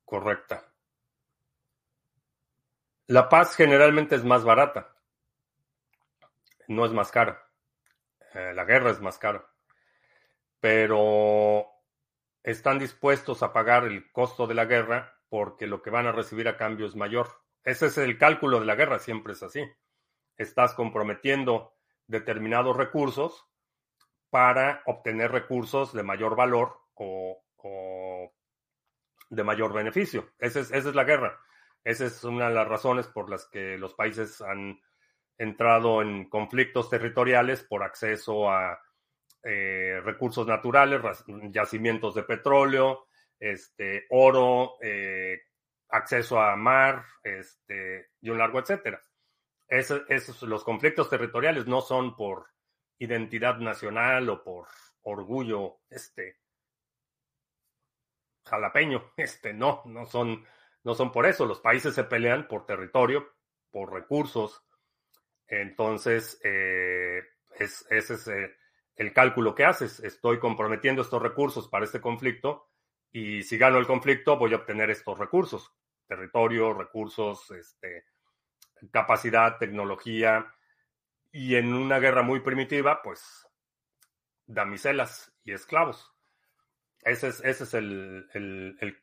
correcta. La paz generalmente es más barata, no es más cara. Eh, la guerra es más cara. Pero están dispuestos a pagar el costo de la guerra porque lo que van a recibir a cambio es mayor. Ese es el cálculo de la guerra, siempre es así. Estás comprometiendo determinados recursos para obtener recursos de mayor valor o, de mayor beneficio. Esa es, esa es la guerra. Esa es una de las razones por las que los países han entrado en conflictos territoriales por acceso a eh, recursos naturales, yacimientos de petróleo, este, oro, eh, acceso a mar, este, y un largo etcétera. esos, los conflictos territoriales no son por identidad nacional o por orgullo, este, jalapeño, este, no, no son, no son por eso. Los países se pelean por territorio, por recursos. Entonces, eh, es, ese es eh, el cálculo que haces. Estoy comprometiendo estos recursos para este conflicto y si gano el conflicto voy a obtener estos recursos. Territorio, recursos, este, capacidad, tecnología. Y en una guerra muy primitiva, pues damiselas y esclavos. Ese es, ese es el, el,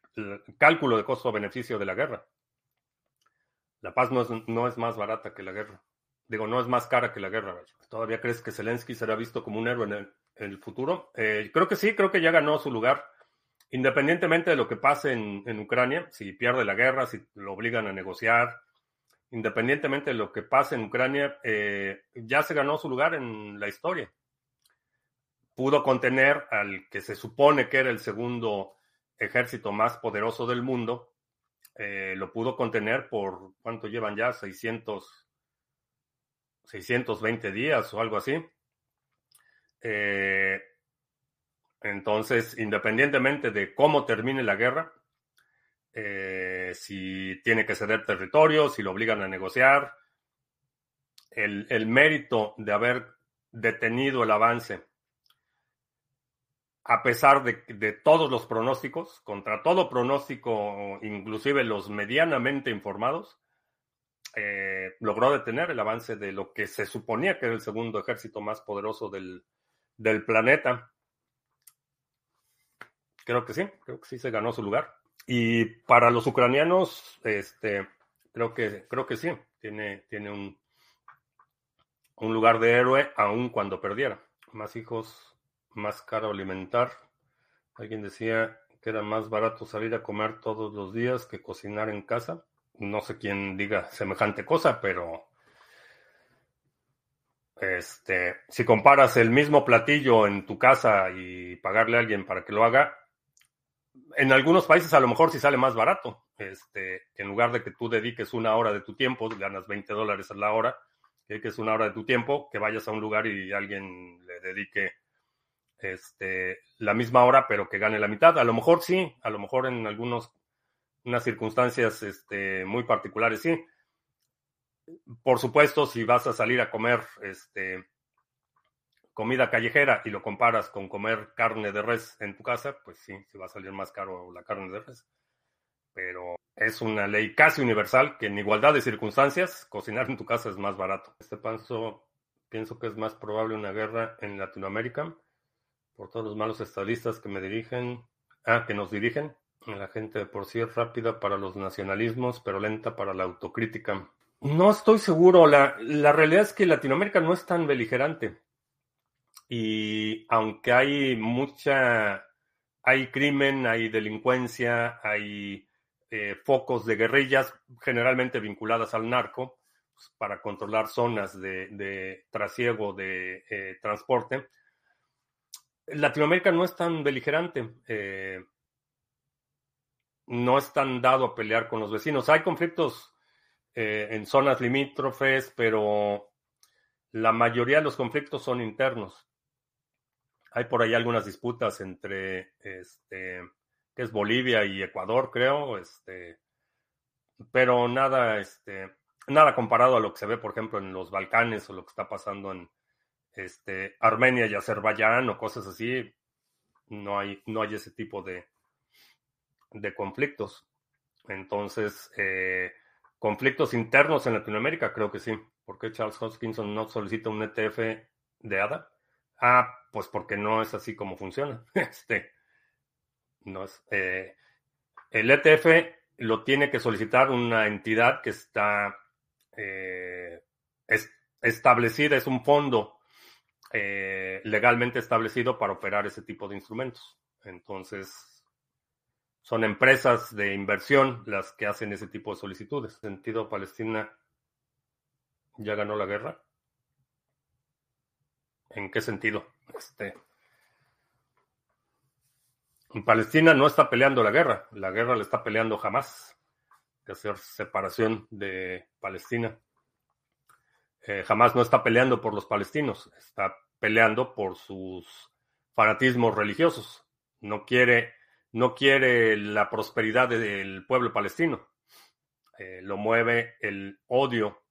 cálculo de costo-beneficio de la guerra. La paz no es, no es más barata que la guerra. Digo, no es más cara que la guerra. ¿Todavía crees que Zelensky será visto como un héroe en el, futuro? Eh, creo que sí, creo que ya ganó su lugar. Independientemente de lo que pase en, en, Ucrania, si pierde la guerra, si lo obligan a negociar, independientemente de lo que pase en Ucrania, eh, ya se ganó su lugar en la historia pudo contener al que se supone que era el segundo ejército más poderoso del mundo, eh, lo pudo contener por, ¿cuánto llevan ya? 600, 620 días o algo así. Eh, entonces, independientemente de cómo termine la guerra, eh, si tiene que ceder territorio, si lo obligan a negociar, el, el mérito de haber detenido el avance a pesar de, todos los pronósticos, contra todo pronóstico, inclusive los medianamente informados, eh, logró detener el avance de lo que se suponía que era el segundo ejército más poderoso del, planeta. Creo que sí, creo que sí se ganó su lugar. Y para los ucranianos, este, creo que, creo que sí, tiene, tiene un, un lugar de héroe aun cuando perdiera. Más hijos más caro alimentar. Alguien decía que era más barato salir a comer todos los días que cocinar en casa. No sé quién diga semejante cosa, pero este, si comparas el mismo platillo en tu casa y pagarle a alguien para que lo haga, en algunos países a lo mejor sí sale más barato. Este, en lugar de que tú dediques una hora de tu tiempo, ganas 20 dólares a la hora, que es una hora de tu tiempo, que vayas a un lugar y alguien le dedique este, la misma hora, pero que gane la mitad. A lo mejor sí, a lo mejor en algunas unas circunstancias este, muy particulares sí. Por supuesto, si vas a salir a comer este, comida callejera y lo comparas con comer carne de res en tu casa, pues sí, sí va a salir más caro la carne de res. Pero es una ley casi universal que en igualdad de circunstancias, cocinar en tu casa es más barato. Este paso pienso que es más probable una guerra en Latinoamérica por todos los malos estadistas que me dirigen, ah, que nos dirigen. La gente por sí es rápida para los nacionalismos, pero lenta para la autocrítica. No estoy seguro. La, la realidad es que Latinoamérica no es tan beligerante. Y aunque hay mucha, hay crimen, hay delincuencia, hay eh, focos de guerrillas generalmente vinculadas al narco pues, para controlar zonas de, de trasiego de eh, transporte Latinoamérica no es tan beligerante. Eh, no es tan dado a pelear con los vecinos. Hay conflictos eh, en zonas limítrofes, pero la mayoría de los conflictos son internos. Hay por ahí algunas disputas entre, este, que es Bolivia y Ecuador, creo, este, pero nada, este, nada comparado a lo que se ve, por ejemplo, en los Balcanes o lo que está pasando en, este, Armenia y Azerbaiyán o cosas así, no hay, no hay ese tipo de, de conflictos. Entonces, eh, conflictos internos en Latinoamérica, creo que sí. ¿Por qué Charles Hoskinson no solicita un ETF de ADA? Ah, pues porque no es así como funciona. Este, no es, eh, el ETF lo tiene que solicitar una entidad que está eh, establecida, es un fondo eh, legalmente establecido para operar ese tipo de instrumentos. Entonces, son empresas de inversión las que hacen ese tipo de solicitudes. En sentido, Palestina ya ganó la guerra. ¿En qué sentido? Este, Palestina no está peleando la guerra, la guerra la está peleando jamás de hacer separación de Palestina. Eh, jamás no está peleando por los palestinos, está peleando por sus fanatismos religiosos. No quiere, no quiere la prosperidad del pueblo palestino. Eh, lo mueve el odio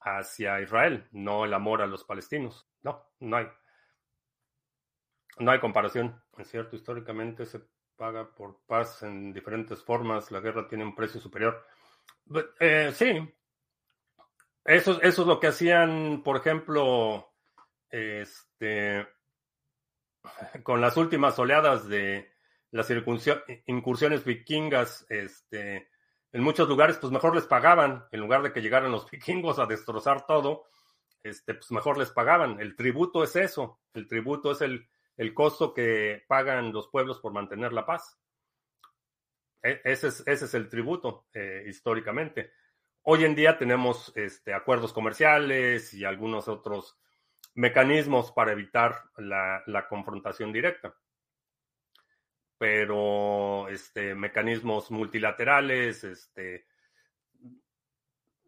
hacia Israel, no el amor a los palestinos. No, no hay. No hay comparación. Es cierto, históricamente se paga por paz en diferentes formas. La guerra tiene un precio superior. Eh, sí. Eso, eso es lo que hacían, por ejemplo, este, con las últimas oleadas de las incursiones vikingas, este, en muchos lugares, pues mejor les pagaban, en lugar de que llegaran los vikingos a destrozar todo, este, pues mejor les pagaban. El tributo es eso, el tributo es el, costo que pagan los pueblos por mantener la paz. E, ese es, ese es el tributo eh, históricamente. Hoy en día tenemos este, acuerdos comerciales y algunos otros mecanismos para evitar la, confrontación directa. Pero este, mecanismos multilaterales, este,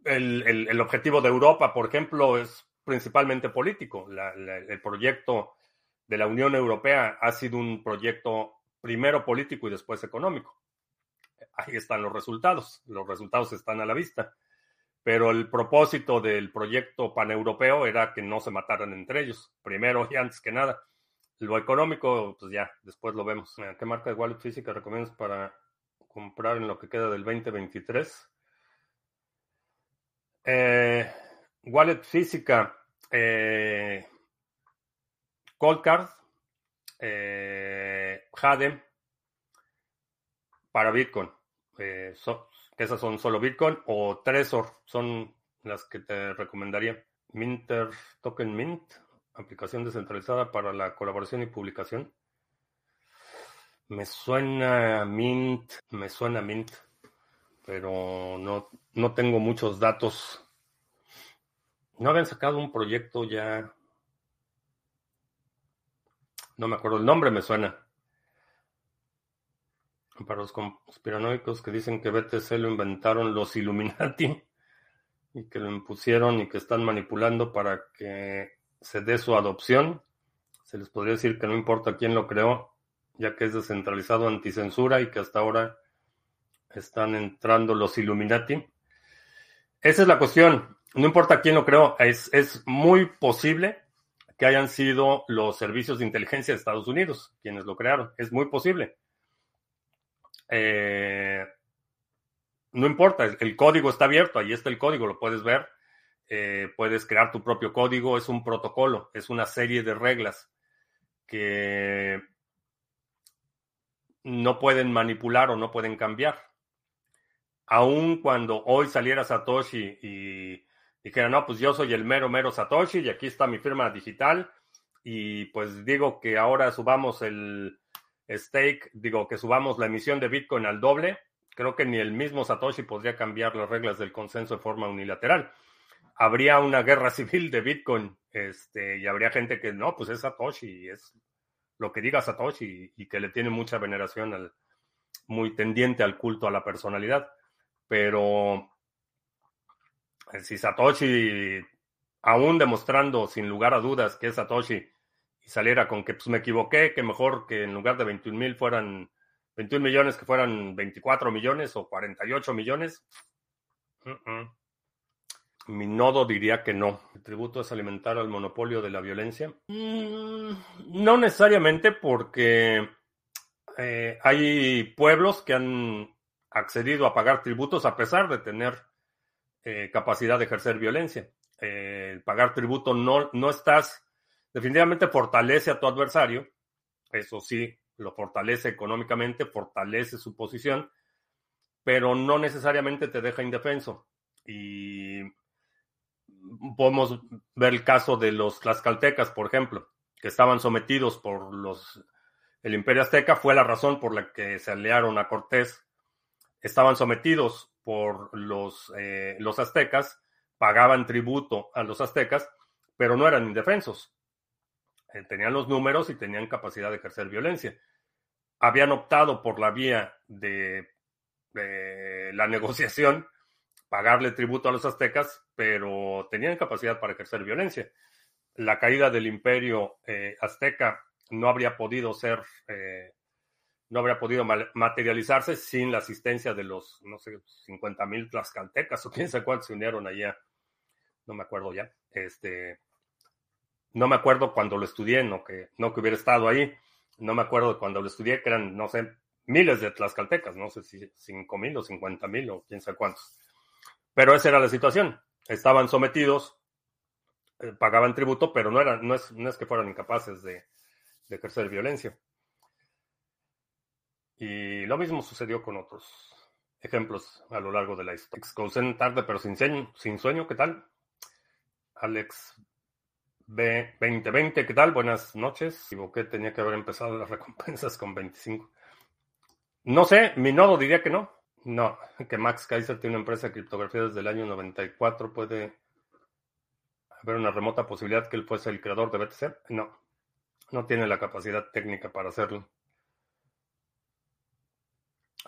el, objetivo de Europa, por ejemplo, es principalmente político. El proyecto de la Unión Europea ha sido un proyecto primero político y después económico. Ahí están los resultados. Los resultados están a la vista. Pero el propósito del proyecto paneuropeo era que no se mataran entre ellos, primero y antes que nada. Lo económico, pues ya, después lo vemos. ¿Qué marca de wallet física recomiendas para comprar en lo que queda del 2023? Eh, wallet física, eh, Cold Card, eh, Jade, para Bitcoin. Eh, que esas son solo Bitcoin, o Trezor son las que te recomendaría. Minter Token Mint, aplicación descentralizada para la colaboración y publicación. Me suena Mint, me suena Mint, pero no, no tengo muchos datos. ¿No habían sacado un proyecto ya? No me acuerdo el nombre, me suena. Para los conspiranoicos que dicen que BTC lo inventaron los Illuminati y que lo impusieron y que están manipulando para que se dé su adopción, se les podría decir que no importa quién lo creó, ya que es descentralizado anticensura y que hasta ahora están entrando los Illuminati. Esa es la cuestión. No importa quién lo creó, es, es muy posible que hayan sido los servicios de inteligencia de Estados Unidos quienes lo crearon. Es muy posible. Eh, no importa, el, código está abierto, ahí está el código, lo puedes ver. Eh, puedes crear tu propio código, es un protocolo, es una serie de reglas que no pueden manipular o no pueden cambiar. Aun cuando hoy saliera Satoshi y dijera, no, pues yo soy el mero, mero Satoshi y aquí está mi firma digital y pues digo que ahora subamos el, stake, digo que subamos la emisión de Bitcoin al doble, creo que ni el mismo Satoshi podría cambiar las reglas del consenso de forma unilateral. Habría una guerra civil de Bitcoin, este, y habría gente que no, pues es Satoshi, es lo que diga Satoshi y que le tiene mucha veneración al, muy tendiente al culto a la personalidad. Pero eh, si Satoshi, aún demostrando sin lugar a dudas que es Satoshi, y saliera con que pues me equivoqué, que mejor que en lugar de 21 mil fueran 21 millones, que fueran 24 millones o 48 millones. Mi nodo diría que no. El tributo es alimentar al monopolio de la violencia. Mm, no necesariamente porque eh, hay pueblos que han accedido a pagar tributos a pesar de tener eh, capacidad de ejercer violencia. Eh, pagar tributo no, no estás definitivamente fortalece a tu adversario, eso sí, lo fortalece económicamente, fortalece su posición, pero no necesariamente te deja indefenso. Y podemos ver el caso de los tlaxcaltecas, por ejemplo, que estaban sometidos por los el imperio azteca fue la razón por la que se aliaron a Cortés. Estaban sometidos por los, eh, los aztecas, pagaban tributo a los aztecas, pero no eran indefensos. Eh, tenían los números y tenían capacidad de ejercer violencia. Habían optado por la vía de, la negociación, pagarle tributo a los aztecas, pero tenían capacidad para ejercer violencia. La caída del imperio eh, azteca no habría podido ser, eh, no habría podido materializarse sin la asistencia de los, no sé, 50 mil tlaxcaltecas o quién sabe cuántos se unieron allá. No me acuerdo ya. Este, no me acuerdo cuando lo estudié, no que, no que hubiera estado ahí. No me acuerdo cuando lo estudié, que eran, no sé, miles de tlaxcaltecas, no sé si 5 mil o 50 mil o quién sabe cuántos. Pero esa era la situación. Estaban sometidos, eh, pagaban tributo, pero no, eran, no, es, no es que fueran incapaces de, de ejercer violencia. Y lo mismo sucedió con otros ejemplos a lo largo de la historia. Excausen tarde pero sin sueño, sin sueño, ¿qué tal? Alex B2020, ¿qué tal? Buenas noches. Equivoqué, tenía que haber empezado las recompensas con 25. No sé, mi nodo diría que no. No, que Max Kaiser tiene una empresa de criptografía desde el año 94. ¿Puede haber una remota posibilidad que él fuese el creador de BTC? No. No tiene la capacidad técnica para hacerlo.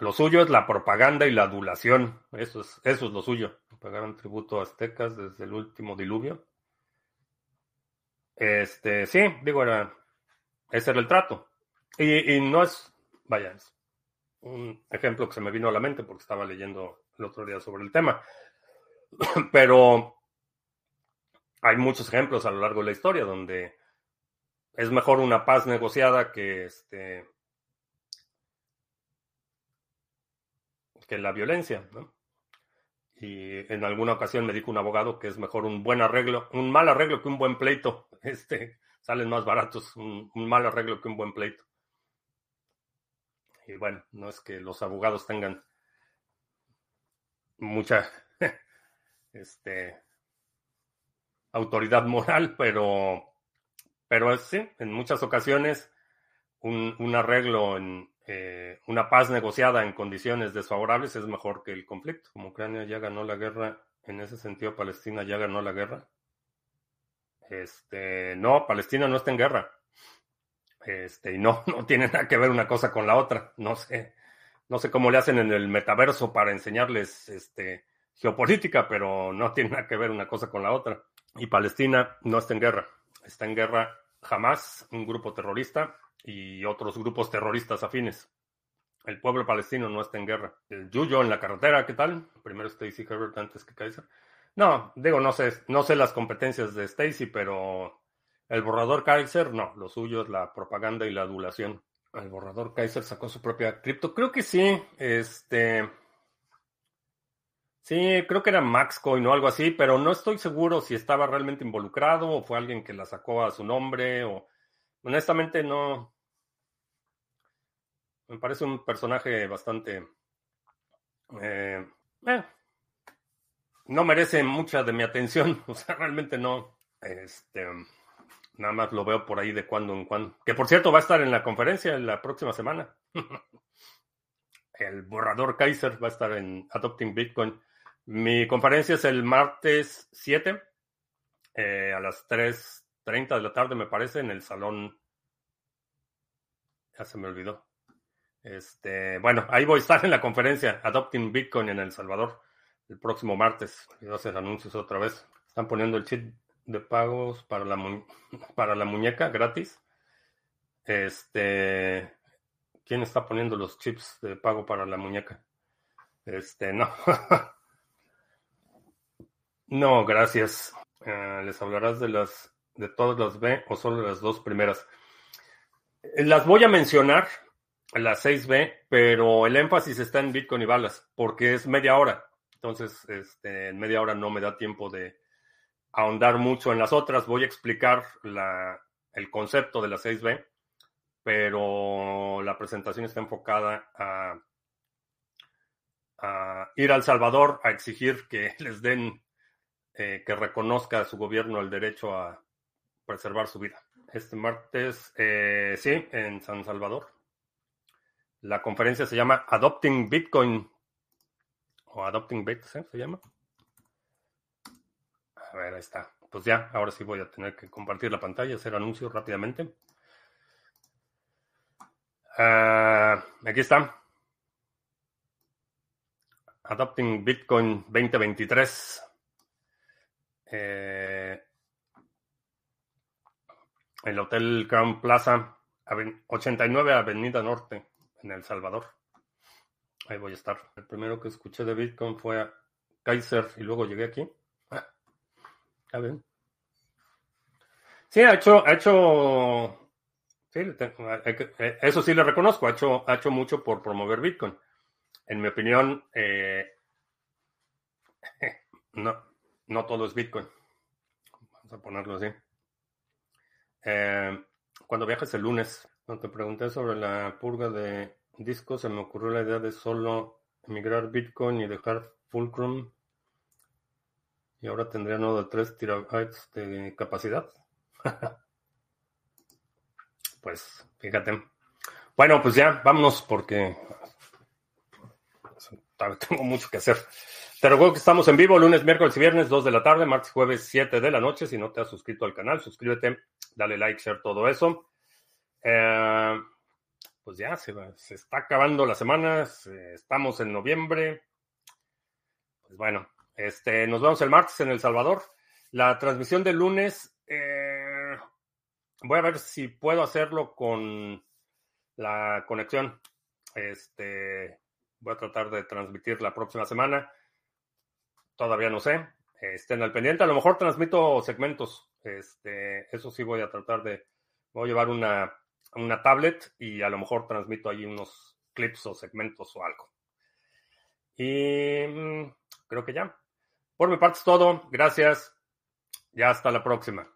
Lo suyo es la propaganda y la adulación. Eso es, eso es lo suyo. Pagaron tributo a aztecas desde el último diluvio. Este, sí, digo, era, ese era el trato. Y, y no es, vaya, es un ejemplo que se me vino a la mente porque estaba leyendo el otro día sobre el tema. Pero hay muchos ejemplos a lo largo de la historia donde es mejor una paz negociada que este que la violencia, ¿no? Y en alguna ocasión me dijo un abogado que es mejor un buen arreglo, un mal arreglo que un buen pleito. Este, salen más baratos un, un mal arreglo que un buen pleito. Y bueno, no es que los abogados tengan mucha este, autoridad moral, pero pero sí, en muchas ocasiones un, arreglo en eh, una paz negociada en condiciones desfavorables es mejor que el conflicto. Como Ucrania ya ganó la guerra, en ese sentido Palestina ya ganó la guerra. Este, no, Palestina no está en guerra. Este, y no, no tiene nada que ver una cosa con la otra. No sé, no sé cómo le hacen en el metaverso para enseñarles este, geopolítica, pero no tiene nada que ver una cosa con la otra. Y Palestina no está en guerra. Está en guerra Hamas, un grupo terrorista, y otros grupos terroristas afines. El pueblo palestino no está en guerra. El Yuyo en la carretera, ¿qué tal? Primero Stacy Herbert antes que Kaiser. No, digo, no sé, no sé las competencias de Stacy, pero el borrador Kaiser, no, lo suyo es la propaganda y la adulación. El borrador Kaiser sacó su propia cripto. Creo que sí, este. Sí, creo que era Maxcoin o algo así, pero no estoy seguro si estaba realmente involucrado o fue alguien que la sacó a su nombre o honestamente no. Me parece un personaje bastante... Eh, eh, no merece mucha de mi atención, o sea, realmente no. Este, nada más lo veo por ahí de cuando en cuando. Que por cierto va a estar en la conferencia la próxima semana. El borrador Kaiser va a estar en Adopting Bitcoin. Mi conferencia es el martes 7 eh, a las 3.30 de la tarde, me parece, en el salón. Ya se me olvidó. Este, bueno, ahí voy a estar en la conferencia Adopting Bitcoin en El Salvador el próximo martes. Voy anuncios otra vez. Están poniendo el chip de pagos para la, para la muñeca gratis. Este, ¿quién está poniendo los chips de pago para la muñeca? Este, no. No, gracias. Eh, ¿Les hablarás de las de todas las B o solo las dos primeras? Las voy a mencionar, las 6B, pero el énfasis está en Bitcoin y balas, porque es media hora. Entonces, este, en media hora no me da tiempo de ahondar mucho en las otras. Voy a explicar la, el concepto de las 6B, pero la presentación está enfocada a, a ir al Salvador a exigir que les den eh, que reconozca a su gobierno el derecho a preservar su vida. este martes, eh, sí, en San Salvador. La conferencia se llama Adopting Bitcoin o Adopting Bit, se llama. A ver, ahí está. Pues ya, ahora sí voy a tener que compartir la pantalla, hacer anuncios rápidamente. Ah, aquí está. Adopting Bitcoin 2023. Eh, el Hotel Crown Plaza, 89 Avenida Norte, en El Salvador. Ahí voy a estar. El primero que escuché de Bitcoin fue a Kaiser y luego llegué aquí. Ah, está bien. Sí, ha hecho, ha hecho, sí, eh, eso sí le reconozco, ha hecho, ha hecho mucho por promover Bitcoin. En mi opinión, eh, no, no todo es Bitcoin. Vamos a ponerlo así. Eh, cuando viajes el lunes, cuando te pregunté sobre la purga de disco se me ocurrió la idea de solo emigrar Bitcoin y dejar Fulcrum. Y ahora tendría nodo de 3 terabytes de capacidad. pues fíjate. Bueno, pues ya, vámonos porque tengo mucho que hacer. Te recuerdo que estamos en vivo lunes, miércoles y viernes, 2 de la tarde, martes, jueves, 7 de la noche. Si no te has suscrito al canal, suscríbete, dale like, share, todo eso. Eh, pues ya se, se está acabando la semana, estamos en noviembre. Pues bueno, este, nos vemos el martes en El Salvador. La transmisión del lunes, eh, voy a ver si puedo hacerlo con la conexión. Este, voy a tratar de transmitir la próxima semana. Todavía no sé. Estén al pendiente. A lo mejor transmito segmentos. Este, eso sí voy a tratar de. Voy a llevar una una tablet y a lo mejor transmito ahí unos clips o segmentos o algo. Y mm, creo que ya. Por mi parte es todo. Gracias. Ya hasta la próxima.